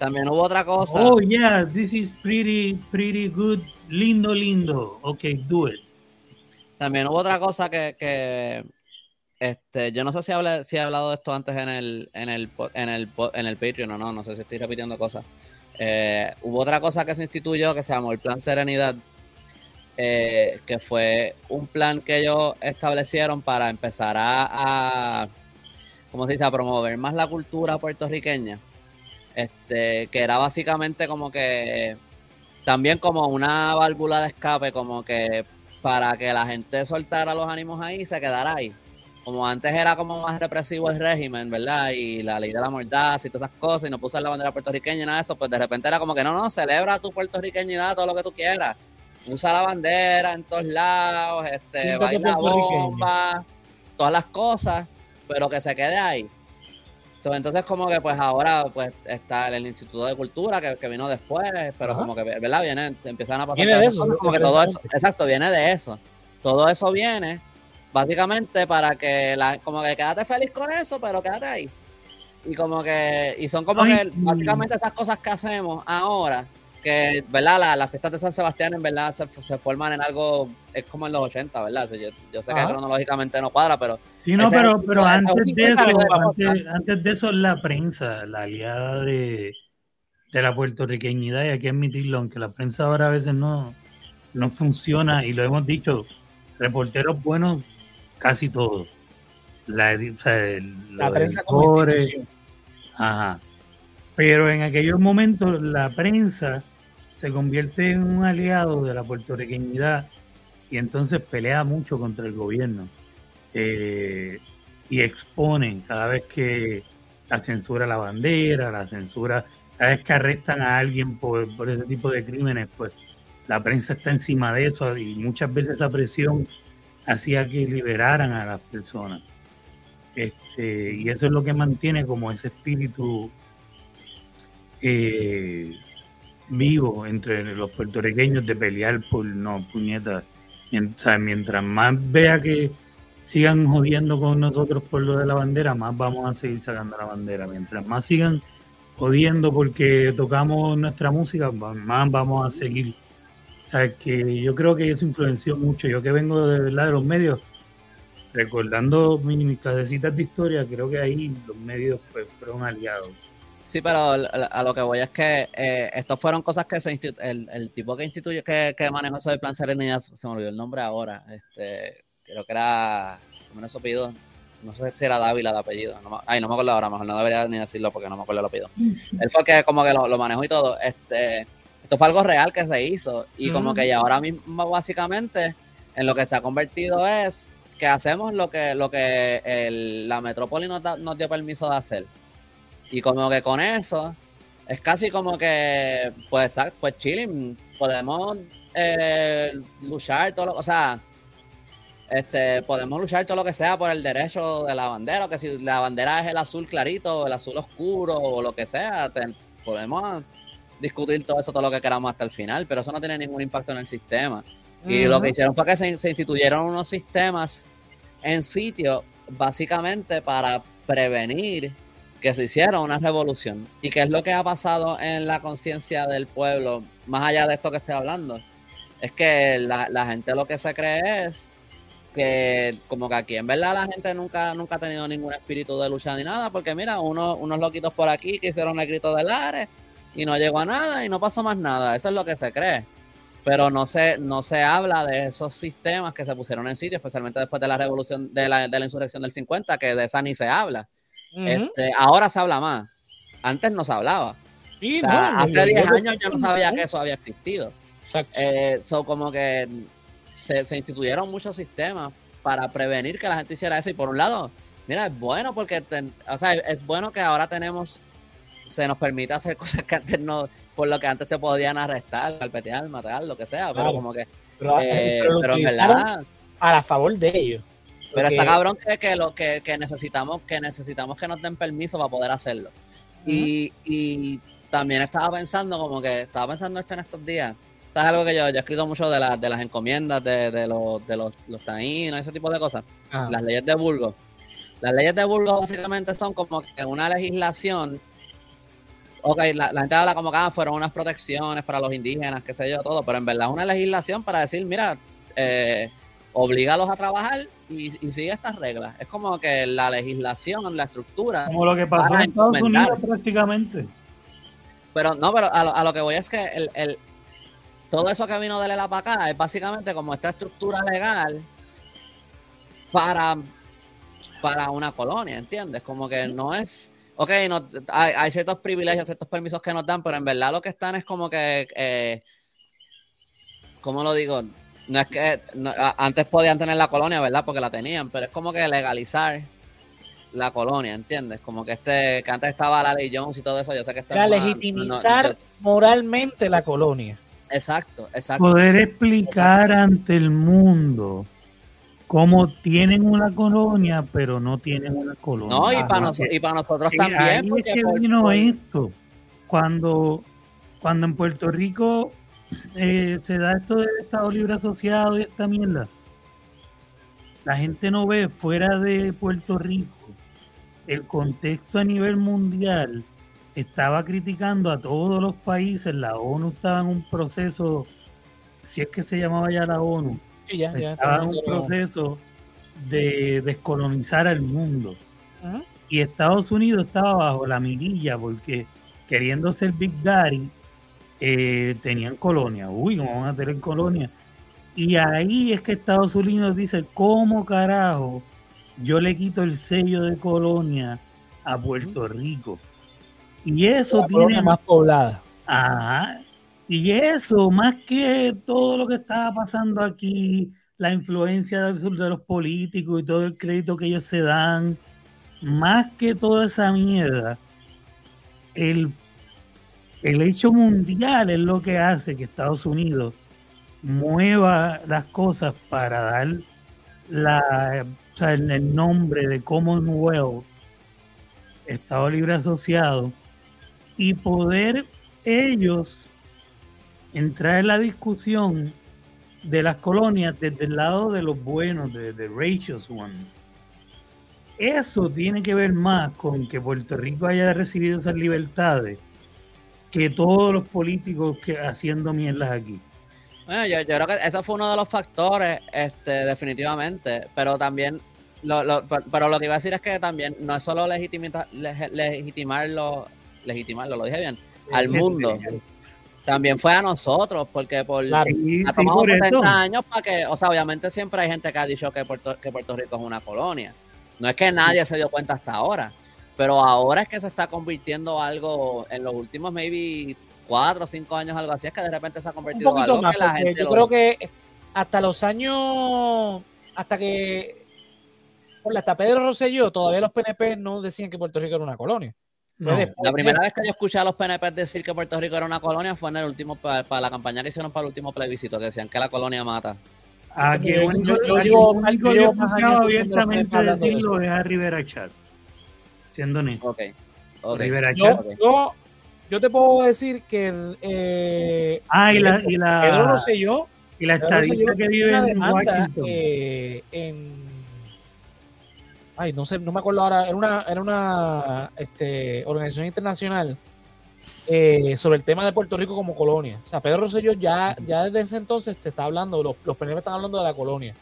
También hubo otra cosa. Oh, yeah, this is pretty, pretty good. Lindo, lindo. Ok, do it. También hubo otra cosa que, que este, yo no sé si, hable, si he hablado de esto antes en el, en el, en el, en el Patreon o no, no sé si estoy repitiendo cosas. Eh, hubo otra cosa que se instituyó que se llamó el Plan Serenidad, eh, que fue un plan que ellos establecieron para empezar a, a ¿cómo se dice?, a promover más la cultura puertorriqueña este, que era básicamente como que también como una válvula de escape, como que para que la gente soltara los ánimos ahí y se quedara ahí. Como antes era como más represivo el régimen, ¿verdad? Y la ley de la mordaz y todas esas cosas, y no puso la bandera puertorriqueña y nada de eso, pues de repente era como que no, no, celebra tu puertorriqueñidad, todo lo que tú quieras. Usa la bandera en todos lados, este, baila bomba, todas las cosas, pero que se quede ahí entonces como que pues ahora pues está el Instituto de Cultura que, vino después, pero como que, ¿verdad? Viene, empiezan a pasar viene eso, como que todo eso, exacto, viene de eso. Todo eso viene básicamente para que la, como que quédate feliz con eso, pero quédate ahí. Y como que, y son como que básicamente esas cosas que hacemos ahora, que, ¿verdad? Las la fiestas de San Sebastián en verdad se, se, forman en algo, es como en los 80, ¿verdad? yo, yo, sé que cronológicamente no cuadra, pero... Sí, no, pero, pero antes, de eso, antes, antes, de eso, la prensa, la aliada de, de la puertorriqueñidad, y hay que admitirlo, aunque la prensa ahora a veces no, no funciona, y lo hemos dicho, reporteros buenos, casi todos. La, o sea, la prensa como Ajá. Pero en aquellos momentos la prensa se convierte en un aliado de la puertorriqueñidad y entonces pelea mucho contra el gobierno eh, y exponen cada vez que la censura la bandera, la censura, cada vez que arrestan a alguien por, ese tipo de crímenes, pues la prensa está encima de eso y muchas veces esa presión hacía que liberaran a las personas. Este, y eso es lo que mantiene como ese espíritu eh, vivo entre los puertorriqueños de pelear por no puñetas. Mientras, mientras más vea que sigan jodiendo con nosotros por lo de la bandera, más vamos a seguir sacando la bandera. Mientras más sigan jodiendo porque tocamos nuestra música, más vamos a seguir. O sea, que yo creo que eso influenció mucho. Yo que vengo de verdad de los medios, recordando mis clasecitas de historia, creo que ahí los medios pues, fueron aliados. Sí, pero a lo que voy es que eh, estas fueron cosas que se el, el tipo que instituyó, que, manejó eso del plan Serenidad, se me olvidó el nombre ahora, este, creo que era, ¿cómo era su apellido? No sé si era Dávila de apellido, no, ay, no me acuerdo ahora, mejor no debería ni decirlo porque no me acuerdo el apellido. Él fue el que como que lo, lo, manejó y todo, este, esto fue algo real que se hizo y como que ya ahora mismo básicamente en lo que se ha convertido es que hacemos lo que, lo que el, la metrópoli nos, nos dio permiso de hacer y como que con eso, es casi como que, pues, pues chilling, podemos eh, luchar, todo lo, o sea, este, podemos luchar todo lo que sea por el derecho de la bandera, que si la bandera es el azul clarito, el azul oscuro, o lo que sea, podemos discutir todo eso, todo lo que queramos hasta el final, pero eso no tiene ningún impacto en el sistema. Y lo que hicieron fue que se, se instituyeron unos sistemas en sitio, básicamente para prevenir que se hiciera una revolución. ¿Y qué es lo que ha pasado en la conciencia del pueblo, más allá de esto que estoy hablando? Es que la, la gente lo que se cree es que como que aquí en verdad la gente nunca nunca ha tenido ningún espíritu de lucha ni nada, porque mira, uno, unos loquitos por aquí que hicieron el grito de Lares y no llegó a nada y no pasó más nada, eso es lo que se cree. Pero no se, no se habla de esos sistemas que se pusieron en sitio, especialmente después de la revolución, de la, de la insurrección del 50, que de esa ni se habla. este, ahora se habla más. Antes no se hablaba. Sí, hace 10 años yo no sabía que eso había existido. Exacto. Eh, como que se, instituyeron muchos sistemas para prevenir que la gente hiciera eso. Y por un lado, mira, es bueno porque, o sea, es bueno que ahora tenemos, se nos permite hacer cosas que antes no, por lo que antes te podían arrestar, carpetear, matar, lo que sea, pero como que, pero, eh, en verdad, a la favor de ellos. Pero está cabrón que, que, lo, que, que, necesitamos que necesitamos que nos den permiso para poder hacerlo. y, y también estaba pensando, como que estaba pensando esto en estos días, ¿Sabes algo que yo, yo he escrito mucho de, de las encomiendas de, de, los, de los, los taínos, ese tipo de cosas? Las leyes de Burgos. Las leyes de Burgos básicamente son como que una legislación. Ok, la, gente habla como que ah, fueron unas protecciones para los indígenas, qué sé yo, todo, pero en verdad es una legislación para decir, mira, eh, oblígalos a trabajar y, sigue estas reglas. Es como que la legislación, la estructura. Como lo que pasó en Estados Unidos prácticamente. Pero no, pero a lo, a lo que voy es que el, el todo eso que vino de Lela para acá es básicamente como esta estructura legal para, para una colonia, ¿entiendes? Como que no es, ok, no, hay, ciertos privilegios, ciertos permisos que nos dan, pero en verdad lo que están es como que, eh, ¿cómo lo digo? No es que antes podían tener la colonia, ¿verdad? Porque la tenían, pero es como que legalizar la colonia, ¿entiendes? Como que este, que antes estaba la ley Jones y todo eso, yo sé que está... Para legitimizar moralmente la colonia. Exacto, exacto. Poder explicar ante el mundo cómo tienen una colonia, pero no tienen una colonia. No, y para, y para nosotros también. Porque vino esto. Cuando, cuando en Puerto Rico eh, se da esto del Estado Libre Asociado y esta mierda, la gente no ve fuera de Puerto Rico el contexto a nivel mundial estaba criticando a todos los países, la ONU estaba en un proceso, si es que se llamaba ya la ONU, estaba en un proceso de descolonizar al mundo. Y Estados Unidos estaba bajo la mirilla porque queriendo ser Big Daddy, eh, tenían colonia. Uy, ¿cómo van a tener colonia? Y ahí es que Estados Unidos dice, ¿cómo carajo yo le quito el sello de colonia a Puerto Rico? Y eso tiene más poblada. Ajá. Y eso, más que todo lo que estaba pasando aquí, la influencia de los políticos y todo el crédito que ellos se dan, más que toda esa mierda, el, el hecho mundial es lo que hace que Estados Unidos mueva las cosas para dar la, el nombre de Commonwealth, Estado Libre Asociado, y poder ellos entrar en la discusión de las colonias desde el lado de los buenos, de, the righteous ones. Eso tiene que ver más con que Puerto Rico haya recibido esas libertades que todos los políticos que haciendo mierdas aquí. Bueno, yo, creo que ese fue uno de los factores, este, definitivamente, pero también, lo, pero lo que iba a decir es que también no es solo legitimar, legitimarlo legitimarlo, lo dije bien, al mundo. También fue a nosotros, porque por ha tomado 70 años para que, o sea, obviamente siempre hay gente que ha dicho que Puerto, que Puerto Rico es una colonia. No es que nadie se dio cuenta hasta ahora, pero ahora es que se está convirtiendo algo en los últimos maybe cuatro o cinco años, algo así, es que de repente se ha convertido en algo que la gente. Yo creo que hasta los años, hasta que, hasta Pedro Rosselló, todavía los PNP no decían que Puerto Rico era una colonia la primera vez que yo escuché a los PNP decir que Puerto Rico era una colonia fue en el último para, la campaña que hicieron para el último plebiscito, que decían que la colonia mata. A que único, yo, yo, yo, yo abiertamente decirlo es a Rivera Chat, siendo honesto. Ok. okay. Rivera Chat. Yo, yo, te puedo decir que eh, ah, y la, y la Pedro no sé yo y la estadista que vive en Washington eh, en ay no sé no me acuerdo ahora era una era una este, organización internacional eh, sobre el tema de Puerto Rico como colonia. O sea, Pedro Rosselló ya, ya desde ese entonces se está hablando, los, los PNP están hablando de la colonia.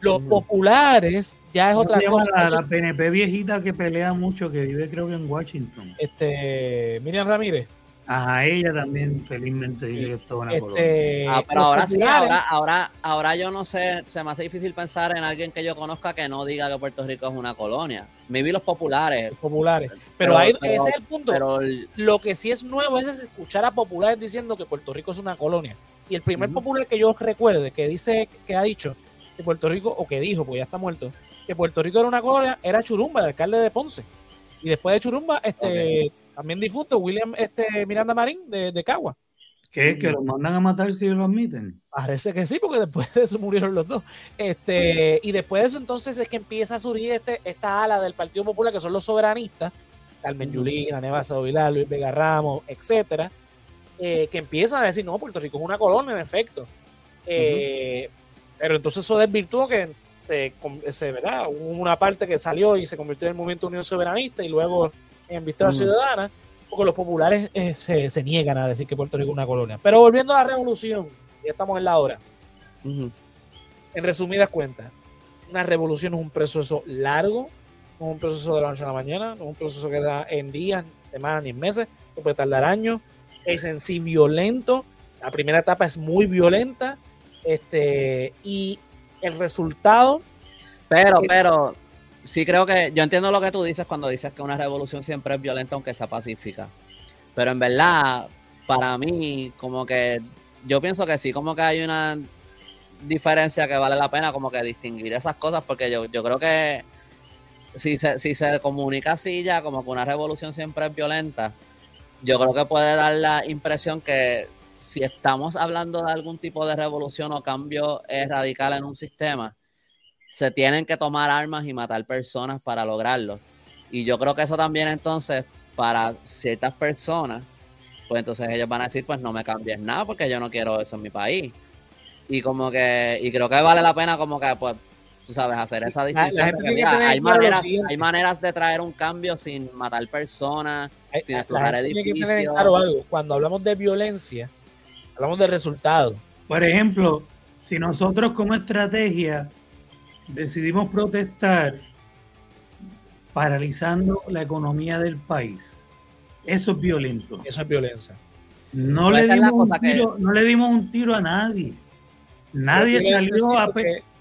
Los populares ya es otra cosa. La, la, PNP viejita que pelea mucho, que vive creo que en Washington. Este, Miriam Ramírez. Ajá, ella también felizmente sí. dice que es una este, Ah, pero ahora sí, ahora, ahora, ahora yo no sé, se me hace difícil pensar en alguien que yo conozca que no diga que Puerto Rico es una colonia. Me vi los populares. Los populares. Pero, ahí ese es el punto. Pero Lo que sí es nuevo es escuchar a populares diciendo que Puerto Rico es una colonia. Y el primer popular que yo recuerde que dice, que ha dicho que Puerto Rico, o que dijo, porque ya está muerto, que Puerto Rico era una colonia, era Churumba, el alcalde de Ponce. Y después de Churumba, este también difunto, William este, Miranda Marín de, de Cagua. ¿Qué? ¿Que lo mandan a matar si lo admiten? Parece que sí, porque después de eso murieron los dos. Este, y después de eso, entonces es que empieza a surgir este, esta ala del Partido Popular, que son los soberanistas, Carmen Yulín, Neva Sadovilar, Luis Vega Ramos, etcétera, eh, que empiezan a decir, no, Puerto Rico es una colonia, en efecto. Eh, pero entonces eso desvirtuó que se, se, ¿verdad? Hubo una parte que salió y se convirtió en el movimiento Unión Soberanista y luego en Vista Ciudadana, porque los populares eh, se, niegan a decir que Puerto Rico es una colonia. Pero volviendo a la revolución, ya estamos en la hora. En resumidas cuentas, una revolución es un proceso largo, no es un proceso de la noche a la mañana, no es un proceso que da en días, semanas ni meses, se puede tardar años, es en sí violento, la primera etapa es muy violenta, este, y el resultado... Pero, pero, sí creo que yo entiendo lo que tú dices cuando dices que una revolución siempre es violenta aunque sea pacífica. Pero en verdad, para mí, como que yo pienso que sí, como que hay una diferencia que vale la pena como que distinguir esas cosas porque yo, yo creo que si se, si se comunica así ya como que una revolución siempre es violenta, yo creo que puede dar la impresión que si estamos hablando de algún tipo de revolución o cambio radical en un sistema, se tienen que tomar armas y matar personas para lograrlo. Y yo creo que eso también entonces, para ciertas personas, pues entonces ellos van a decir, pues no me cambies nada porque yo no quiero eso en mi país. Y como que, y creo que vale la pena como que, pues, tú sabes, hacer esa distinción. hay, maneras, hay maneras de traer un cambio sin matar personas, sin explotar edificios. claro algo. Cuando hablamos de violencia, hablamos de resultado. Por ejemplo, si nosotros como estrategia decidimos protestar paralizando la economía del país. Eso es violento. Eso es violencia. No, le dimos, un tiro, no le dimos un tiro a nadie. Nadie salió a...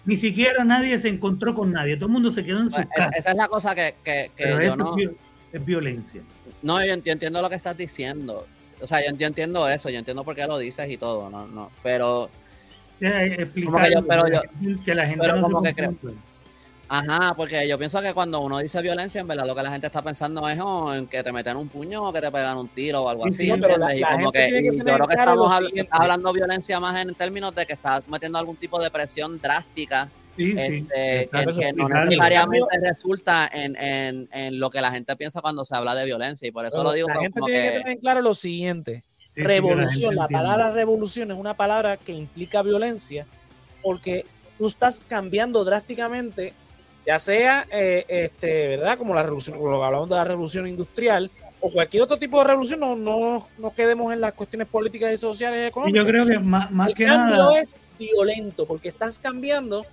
Ni siquiera nadie se encontró con nadie. Todo el mundo se quedó en su casa. Esa es la cosa que, que, yo no... Es violencia. No, yo, entiendo lo que estás diciendo. O sea, yo, yo, entiendo eso. Yo entiendo por qué lo dices y todo. No, no. Pero que la gente no Ajá, porque yo pienso que cuando uno dice violencia, en verdad lo que la gente está pensando es oh, en que te meten un puño o que te pegan un tiro o algo así. yo creo que estamos hablando de violencia más en términos de que estás metiendo algún tipo de presión drástica este, que, no necesariamente resulta en, en, en, lo que la gente piensa cuando se habla de violencia y por eso lo digo. La gente tiene que tener claro lo siguiente revolución. La, palabra revolución es una palabra que implica violencia porque tú estás cambiando drásticamente, ya sea, eh, este, ¿verdad? Como la revolución, como lo que hablamos de la revolución industrial o cualquier otro tipo de revolución, no, no, no quedemos en las cuestiones políticas y sociales y económicas. Yo creo que más, más El que cambio es violento porque estás cambiando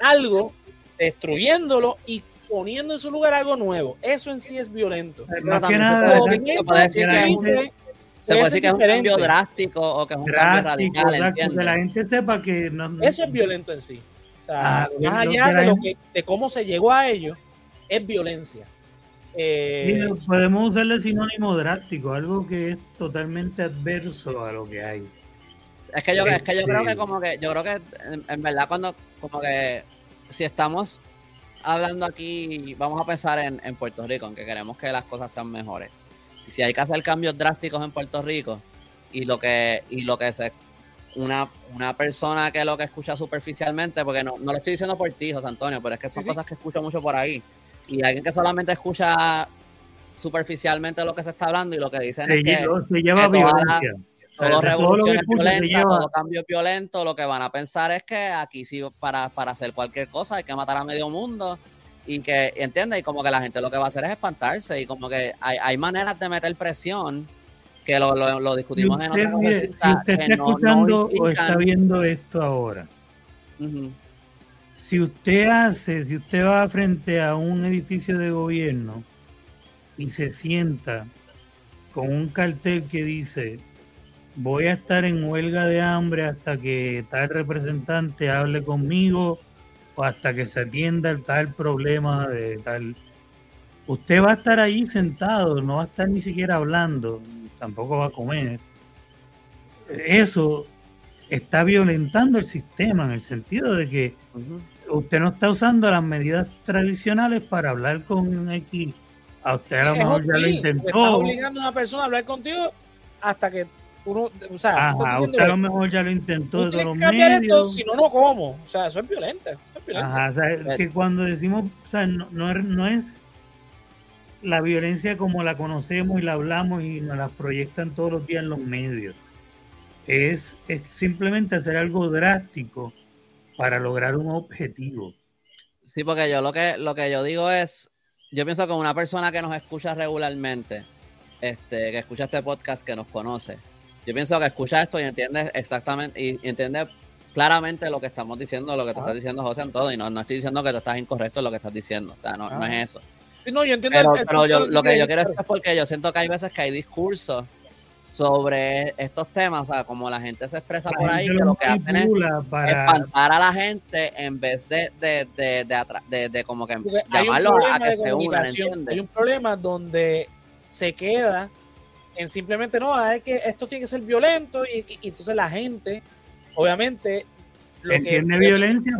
algo, destruyéndolo y poniendo en su lugar algo nuevo. Eso en sí es violento. Más que nada, se puede decir que es un cambio drástico o que es un cambio radical. Que la gente sepa que no, eso es violento en sí. Ah, más allá de, lo que, de cómo se llegó a ello, es violencia. Eh, podemos usarle sinónimo drástico, algo que es totalmente adverso a lo que hay. Es que yo, es que yo creo que como que, yo creo que en, verdad cuando, como que si estamos hablando aquí, vamos a pensar en, en Puerto Rico, en que queremos que las cosas sean mejores si hay que hacer cambios drásticos en Puerto Rico y lo que y lo que se una, una persona que lo que escucha superficialmente, porque no, no lo estoy diciendo por ti, José Antonio, pero es que son cosas que escucho mucho por ahí. Y alguien que solamente escucha superficialmente lo que se está hablando y lo que dicen es que, se lleva violencia. Solo revoluciones violentas, todo cambio violento, lo que van a pensar es que aquí sí para, para hacer cualquier cosa hay que matar a medio mundo y que, ¿entiendes? Y como que la gente lo que va a hacer es espantarse y como que hay, hay maneras de meter presión que lo, lo, discutimos en otras Si usted está escuchando o está viendo esto ahora, si usted hace, si usted va frente a un edificio de gobierno y se sienta con un cartel que dice voy a estar en huelga de hambre hasta que tal representante hable conmigo o hasta que se atienda el tal problema de tal. Usted va a estar ahí sentado, no va a estar ni siquiera hablando, tampoco va a comer. Eso está violentando el sistema en el sentido de que usted no está usando las medidas tradicionales para hablar con X. A usted a lo mejor ya lo intentó. Está obligando a una persona a hablar contigo hasta que uno, o sea, Ajá, usted a lo mejor ya lo intentó de todos los medios. Esto, si no, no como. O sea, eso es violento. Ajá, o sea, que cuando decimos, o sea, no, no, es la violencia como la conocemos y la hablamos y nos la proyectan todos los días en los medios. Es, es simplemente hacer algo drástico para lograr un objetivo. Sí, porque yo lo que, lo que yo digo es, yo pienso que una persona que nos escucha regularmente, este, que escucha este podcast, que nos conoce, yo pienso que escucha esto y entiende exactamente, y entiende claramente lo que estamos diciendo, lo que te estás diciendo, José, en todo, y no, no estoy diciendo que tú estás incorrecto en lo que estás diciendo, o sea, no, no es eso. No, yo entiendo pero, yo, lo que yo quiero decir es porque yo siento que hay veces que hay discursos sobre estos temas, o sea, como la gente se expresa por ahí, que lo que hacen es espantar a la gente en vez de, de, de, de, como que llamarlos a que se unan, Hay un problema donde se queda en simplemente no, ah, es que esto tiene que ser violento y, entonces la gente, obviamente, lo Entiende violencia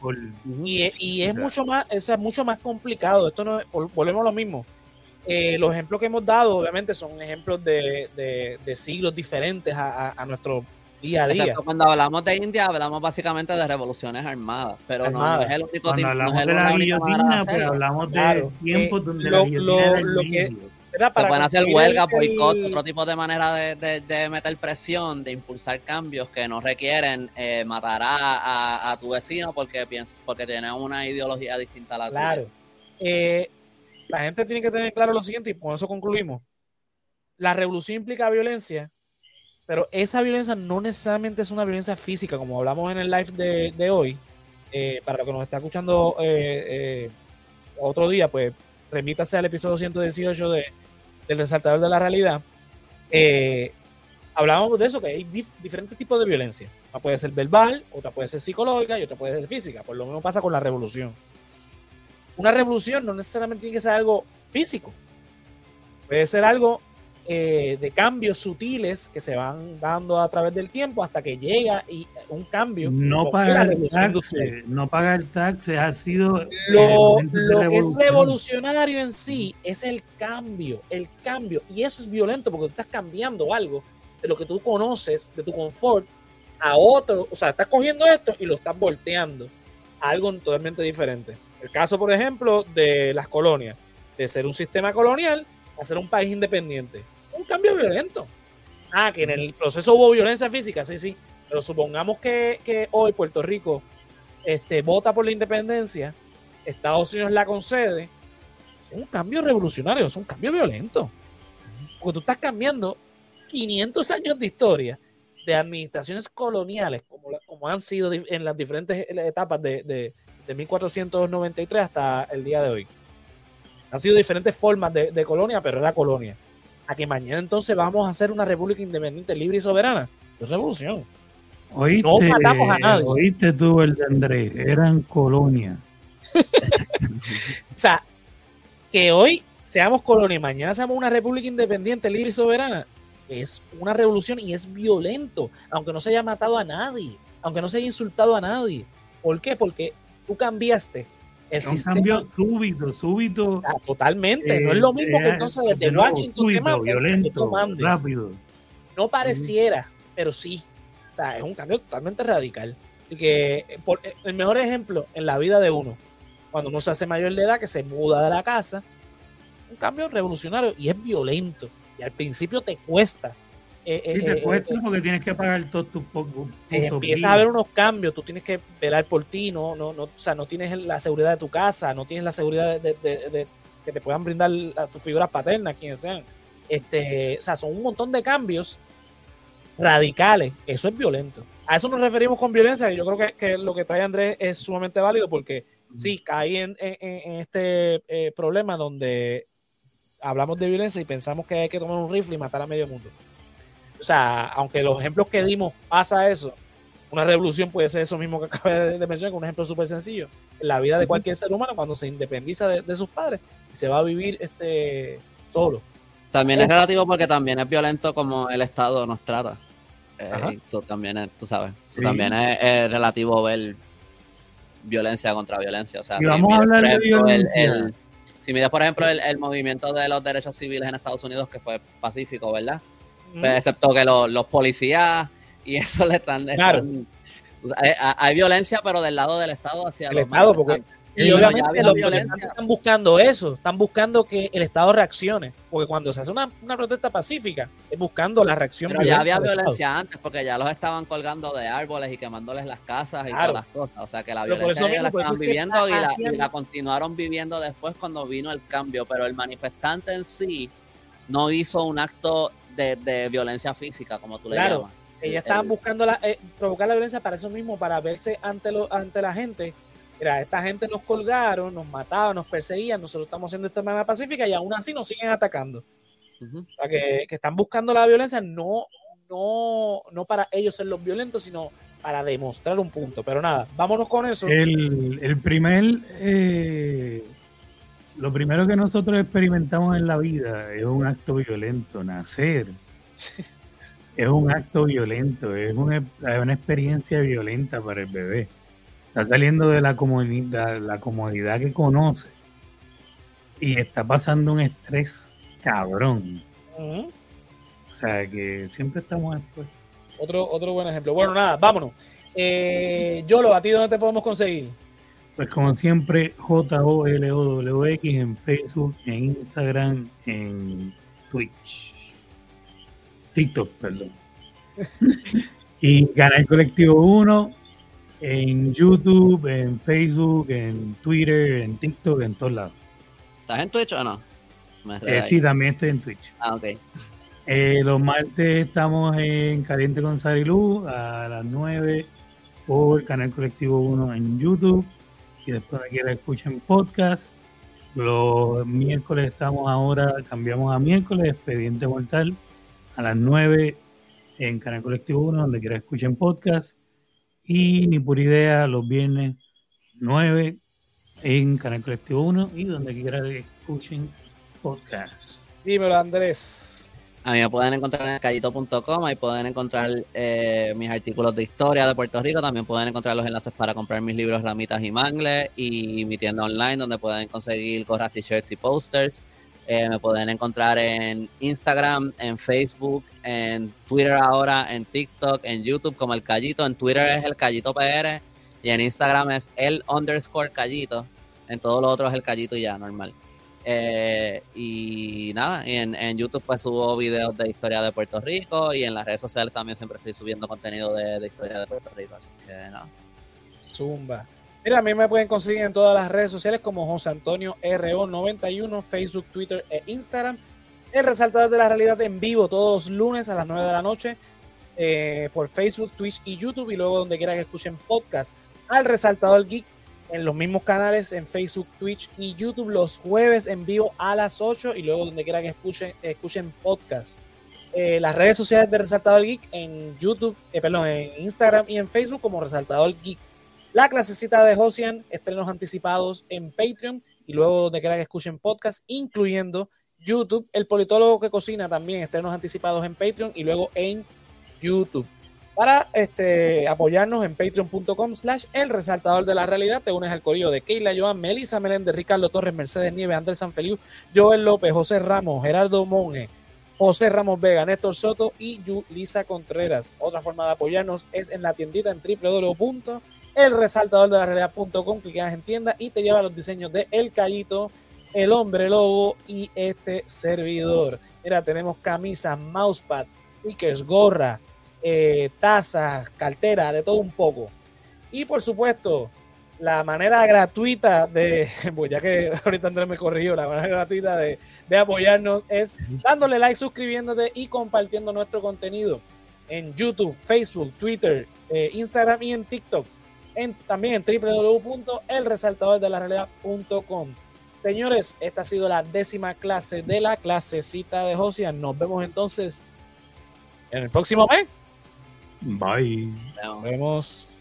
por, y, es mucho más, es mucho más complicado. Esto no volvemos a lo mismo. Eh, los ejemplos que hemos dado, obviamente, son ejemplos de, de, siglos diferentes a, nuestro día a día. Cuando hablamos de India, hablamos básicamente de revoluciones armadas, pero no, es el único tipo. Hablamos no es de la guillotina, pero hablamos de tiempos donde la guillotina lo, que, se pueden hacer huelga, boicot, otro tipo de manera de, meter presión, de impulsar cambios que no requieren eh, matar a, tu vecino porque, porque tiene una ideología distinta a la claro. tuya. Eh, la gente tiene que tener claro lo siguiente y con eso concluimos. La revolución implica violencia, pero esa violencia no necesariamente es una violencia física, como hablamos en el live de, hoy. Eh, para lo que nos está escuchando otro día, pues remítase al episodio 118 de del resaltador de la realidad, eh, hablábamos de eso, que hay diferentes tipos de violencia. Una puede ser verbal, otra puede ser psicológica y otra puede ser física. Por lo mismo pasa con la revolución. Una revolución no necesariamente tiene que ser algo físico. Puede ser algo eh, de cambios sutiles que se van dando a través del tiempo hasta que llega y un cambio. No pagar el taxe, no pagar el taxe ha sido lo, lo que es revolucionario. en sí es el cambio, el cambio. Y eso es violento porque tú estás cambiando algo de lo que tú conoces, de tu confort a otro, o sea, estás cogiendo esto y lo estás volteando a algo totalmente diferente. El caso, por ejemplo, de las colonias, de ser un sistema colonial a ser un país independiente un cambio violento. Ah, que en el proceso hubo violencia física, sí, sí. Pero supongamos que, hoy Puerto Rico este, vota por la independencia, Estados Unidos la concede. Es un cambio revolucionario, es un cambio violento. Porque tú estás cambiando 500 años de historia de administraciones coloniales, como, como han sido en las diferentes etapas de, de, 1493 hasta el día de hoy. Han sido diferentes formas de, de colonia, pero era colonia a que mañana entonces vamos a hacer una república independiente, libre y soberana. Es revolución. no matamos a nadie. Oíste tú el de Andrés, eran colonia. o sea, que hoy seamos colonia y mañana seamos una república independiente, libre y soberana, es una revolución y es violento, aunque no se haya matado a nadie, aunque no se haya insultado a nadie. ¿Por qué? Porque tú cambiaste es un cambio súbito, súbito. Ah, totalmente. no es lo mismo que eh, entonces desde Washington súbito, violento, rápido. No pareciera, pero sí. O sea, es un cambio totalmente radical. Así que eh, por, eh, el mejor ejemplo en la vida de uno, cuando uno se hace mayor de edad, que se muda de la casa, un cambio revolucionario y es violento. Y al principio te cuesta. Eh, sí, te cuesta porque tienes que pagar todos tus Empieza a haber unos cambios, tú tienes que velar por ti, no, no, no, o sea, no tienes la seguridad de tu casa, no tienes la seguridad de, de que te puedan brindar a tus figuras paternas, quienes sean. Este, o sea, son un montón de cambios radicales. Eso es violento. A eso nos referimos con violencia. Y yo creo que, lo que trae Andrés es sumamente válido porque sí, cae en, este eh, problema donde hablamos de violencia y pensamos que hay que tomar un rifle y matar a medio mundo. O sea, aunque los ejemplos que dimos pasa eso, una revolución puede ser eso mismo que acabé de mencionar, con un ejemplo súper sencillo. En la vida de cualquier ser humano, cuando se independiza de, sus padres, se va a vivir este solo. También es relativo porque también es violento como el Estado nos trata. Eh, eso también es, tú sabes, también es, relativo ver violencia contra violencia. O sea, si vamos a hablar de violencia. si miras, por ejemplo, el, movimiento de los derechos civiles en Estados Unidos, que fue pacífico, ¿verdad? Pues, excepto que los policías y eso le están... Claro. hay, violencia, pero del lado del Estado hacia el Estado, porque y obviamente los violentos están buscando eso, están buscando que el Estado reaccione, porque cuando se hace una, protesta pacífica, es buscando la reacción. Pero ya había violencia antes, porque ya los estaban colgando de árboles y quemándoles las casas y todas las cosas. O sea que la violencia la estaban viviendo y la, continuaron viviendo después cuando vino el cambio, pero el manifestante en sí no hizo un acto de, violencia física, como tú le llamas. Ellos estaban buscando la, eh, provocar la violencia para eso mismo, para verse ante, lo, ante la gente mira, esta gente nos colgaron, nos mataban, nos perseguían, nosotros estamos haciendo esto de manera pacífica y aún así nos siguen atacando. que, están buscando la violencia no, no, no para ellos ser los violentos, sino para demostrar un punto. Pero nada, vámonos con eso. El, primer, eh, lo primero que nosotros experimentamos en la vida es un acto violento, nacer. es un acto violento, es una, es una experiencia violenta para el bebé. Está saliendo de la comodidad, la comodidad que conoce y está pasando un estrés cabrón. O sea que siempre estamos después. Otro, otro buen ejemplo. Bueno, nada, vámonos. Eh, Yolo, ¿a ti dónde te podemos conseguir? Pues como siempre, J-O-L-O-W-X en Facebook, en Instagram, en Twitch. TikTok, perdón. y Canal Colectivo 1 en YouTube, en Facebook, en Twitter, en TikTok, en todos lados. ¿Estás en Twitch o no? Eh, sí, también estoy en Twitch. Ah, ok. Eh, los martes estamos en Caliente con Sarilú a las 9 por Canal Colectivo 1 en YouTube. Y después aquí la escuchen podcast. Los miércoles estamos ahora, cambiamos a miércoles, Expediente Mortal, a las 9 en Canal Colectivo 1, donde quiera escuchen podcast y ni por idea los viernes 9 en Canal Colectivo 1 y donde quiera escuchen podcast. Dímelo, Andrés. A mí me pueden encontrar en callito.com, ahí pueden encontrar eh, mis artículos de historia de Puerto Rico, también pueden encontrar los enlaces para comprar mis libros Ramitas y Mangles y mi tienda online donde pueden conseguir gorras, t-shirts y posters. Eh, me pueden encontrar en Instagram, en Facebook, en Twitter ahora, en TikTok, en YouTube como el Callito. En Twitter es el Callito PR y en Instagram es el underscore Callito. En todo lo otro es el Callito ya, normal. Eh, y nada, en, en, YouTube pues subo videos de historia de Puerto Rico y en las redes sociales también siempre estoy subiendo contenido de, de historia de Puerto Rico. Así que nada. Zumba. Mira, a mí me pueden conseguir en todas las redes sociales como José Antonio RO91, Facebook, Twitter e Instagram. El resaltador de la realidad en vivo todos los lunes a las 9 de la noche eh, por Facebook, Twitch y YouTube y luego donde quiera que escuchen podcast. Al resaltador geek en los mismos canales en Facebook, Twitch y YouTube los jueves en vivo a las 8 y luego donde quiera que escuchen, escuchen podcast. Eh, las redes sociales de Resaltador Geek en YouTube, eh, perdón, en Instagram y en Facebook como Resaltador Geek. La clasecita de Josian, estrenos anticipados en Patreon y luego donde quiera que escuchen podcast, incluyendo YouTube. El politólogo que cocina también, estrenos anticipados en Patreon y luego en YouTube. Para este, apoyarnos en patreon.com slash el resaltador de la realidad, te unes al corillo de Keila Joan, Melissa Meléndez, Ricardo Torres, Mercedes Nieves, Andrés Sanfeliu, Joel López, José Ramos, Gerardo Monge, José Ramos Vega, Néstor Soto y Lisa Contreras. Otra forma de apoyarnos es en la tiendita en www.elresaltadordelarrealidad.com. Clicas en tienda y te lleva los diseños de El Callito, El Hombre Lobo y este servidor. Mira, tenemos camisas, mousepad, stickers, gorra, eh, tazas, cartera, de todo un poco. Y por supuesto, la manera gratuita de, pues ya que ahorita Andrés me corrigió, la manera gratuita de, apoyarnos es dándole like, suscribiéndote y compartiendo nuestro contenido en YouTube, Facebook, Twitter, eh, Instagram y en TikTok. En, también en www.elresaltadordelarealidad.com. Señores, esta ha sido la décima clase de la clasecita de Josian. Nos vemos entonces en el próximo mes. Bye. Nos vemos.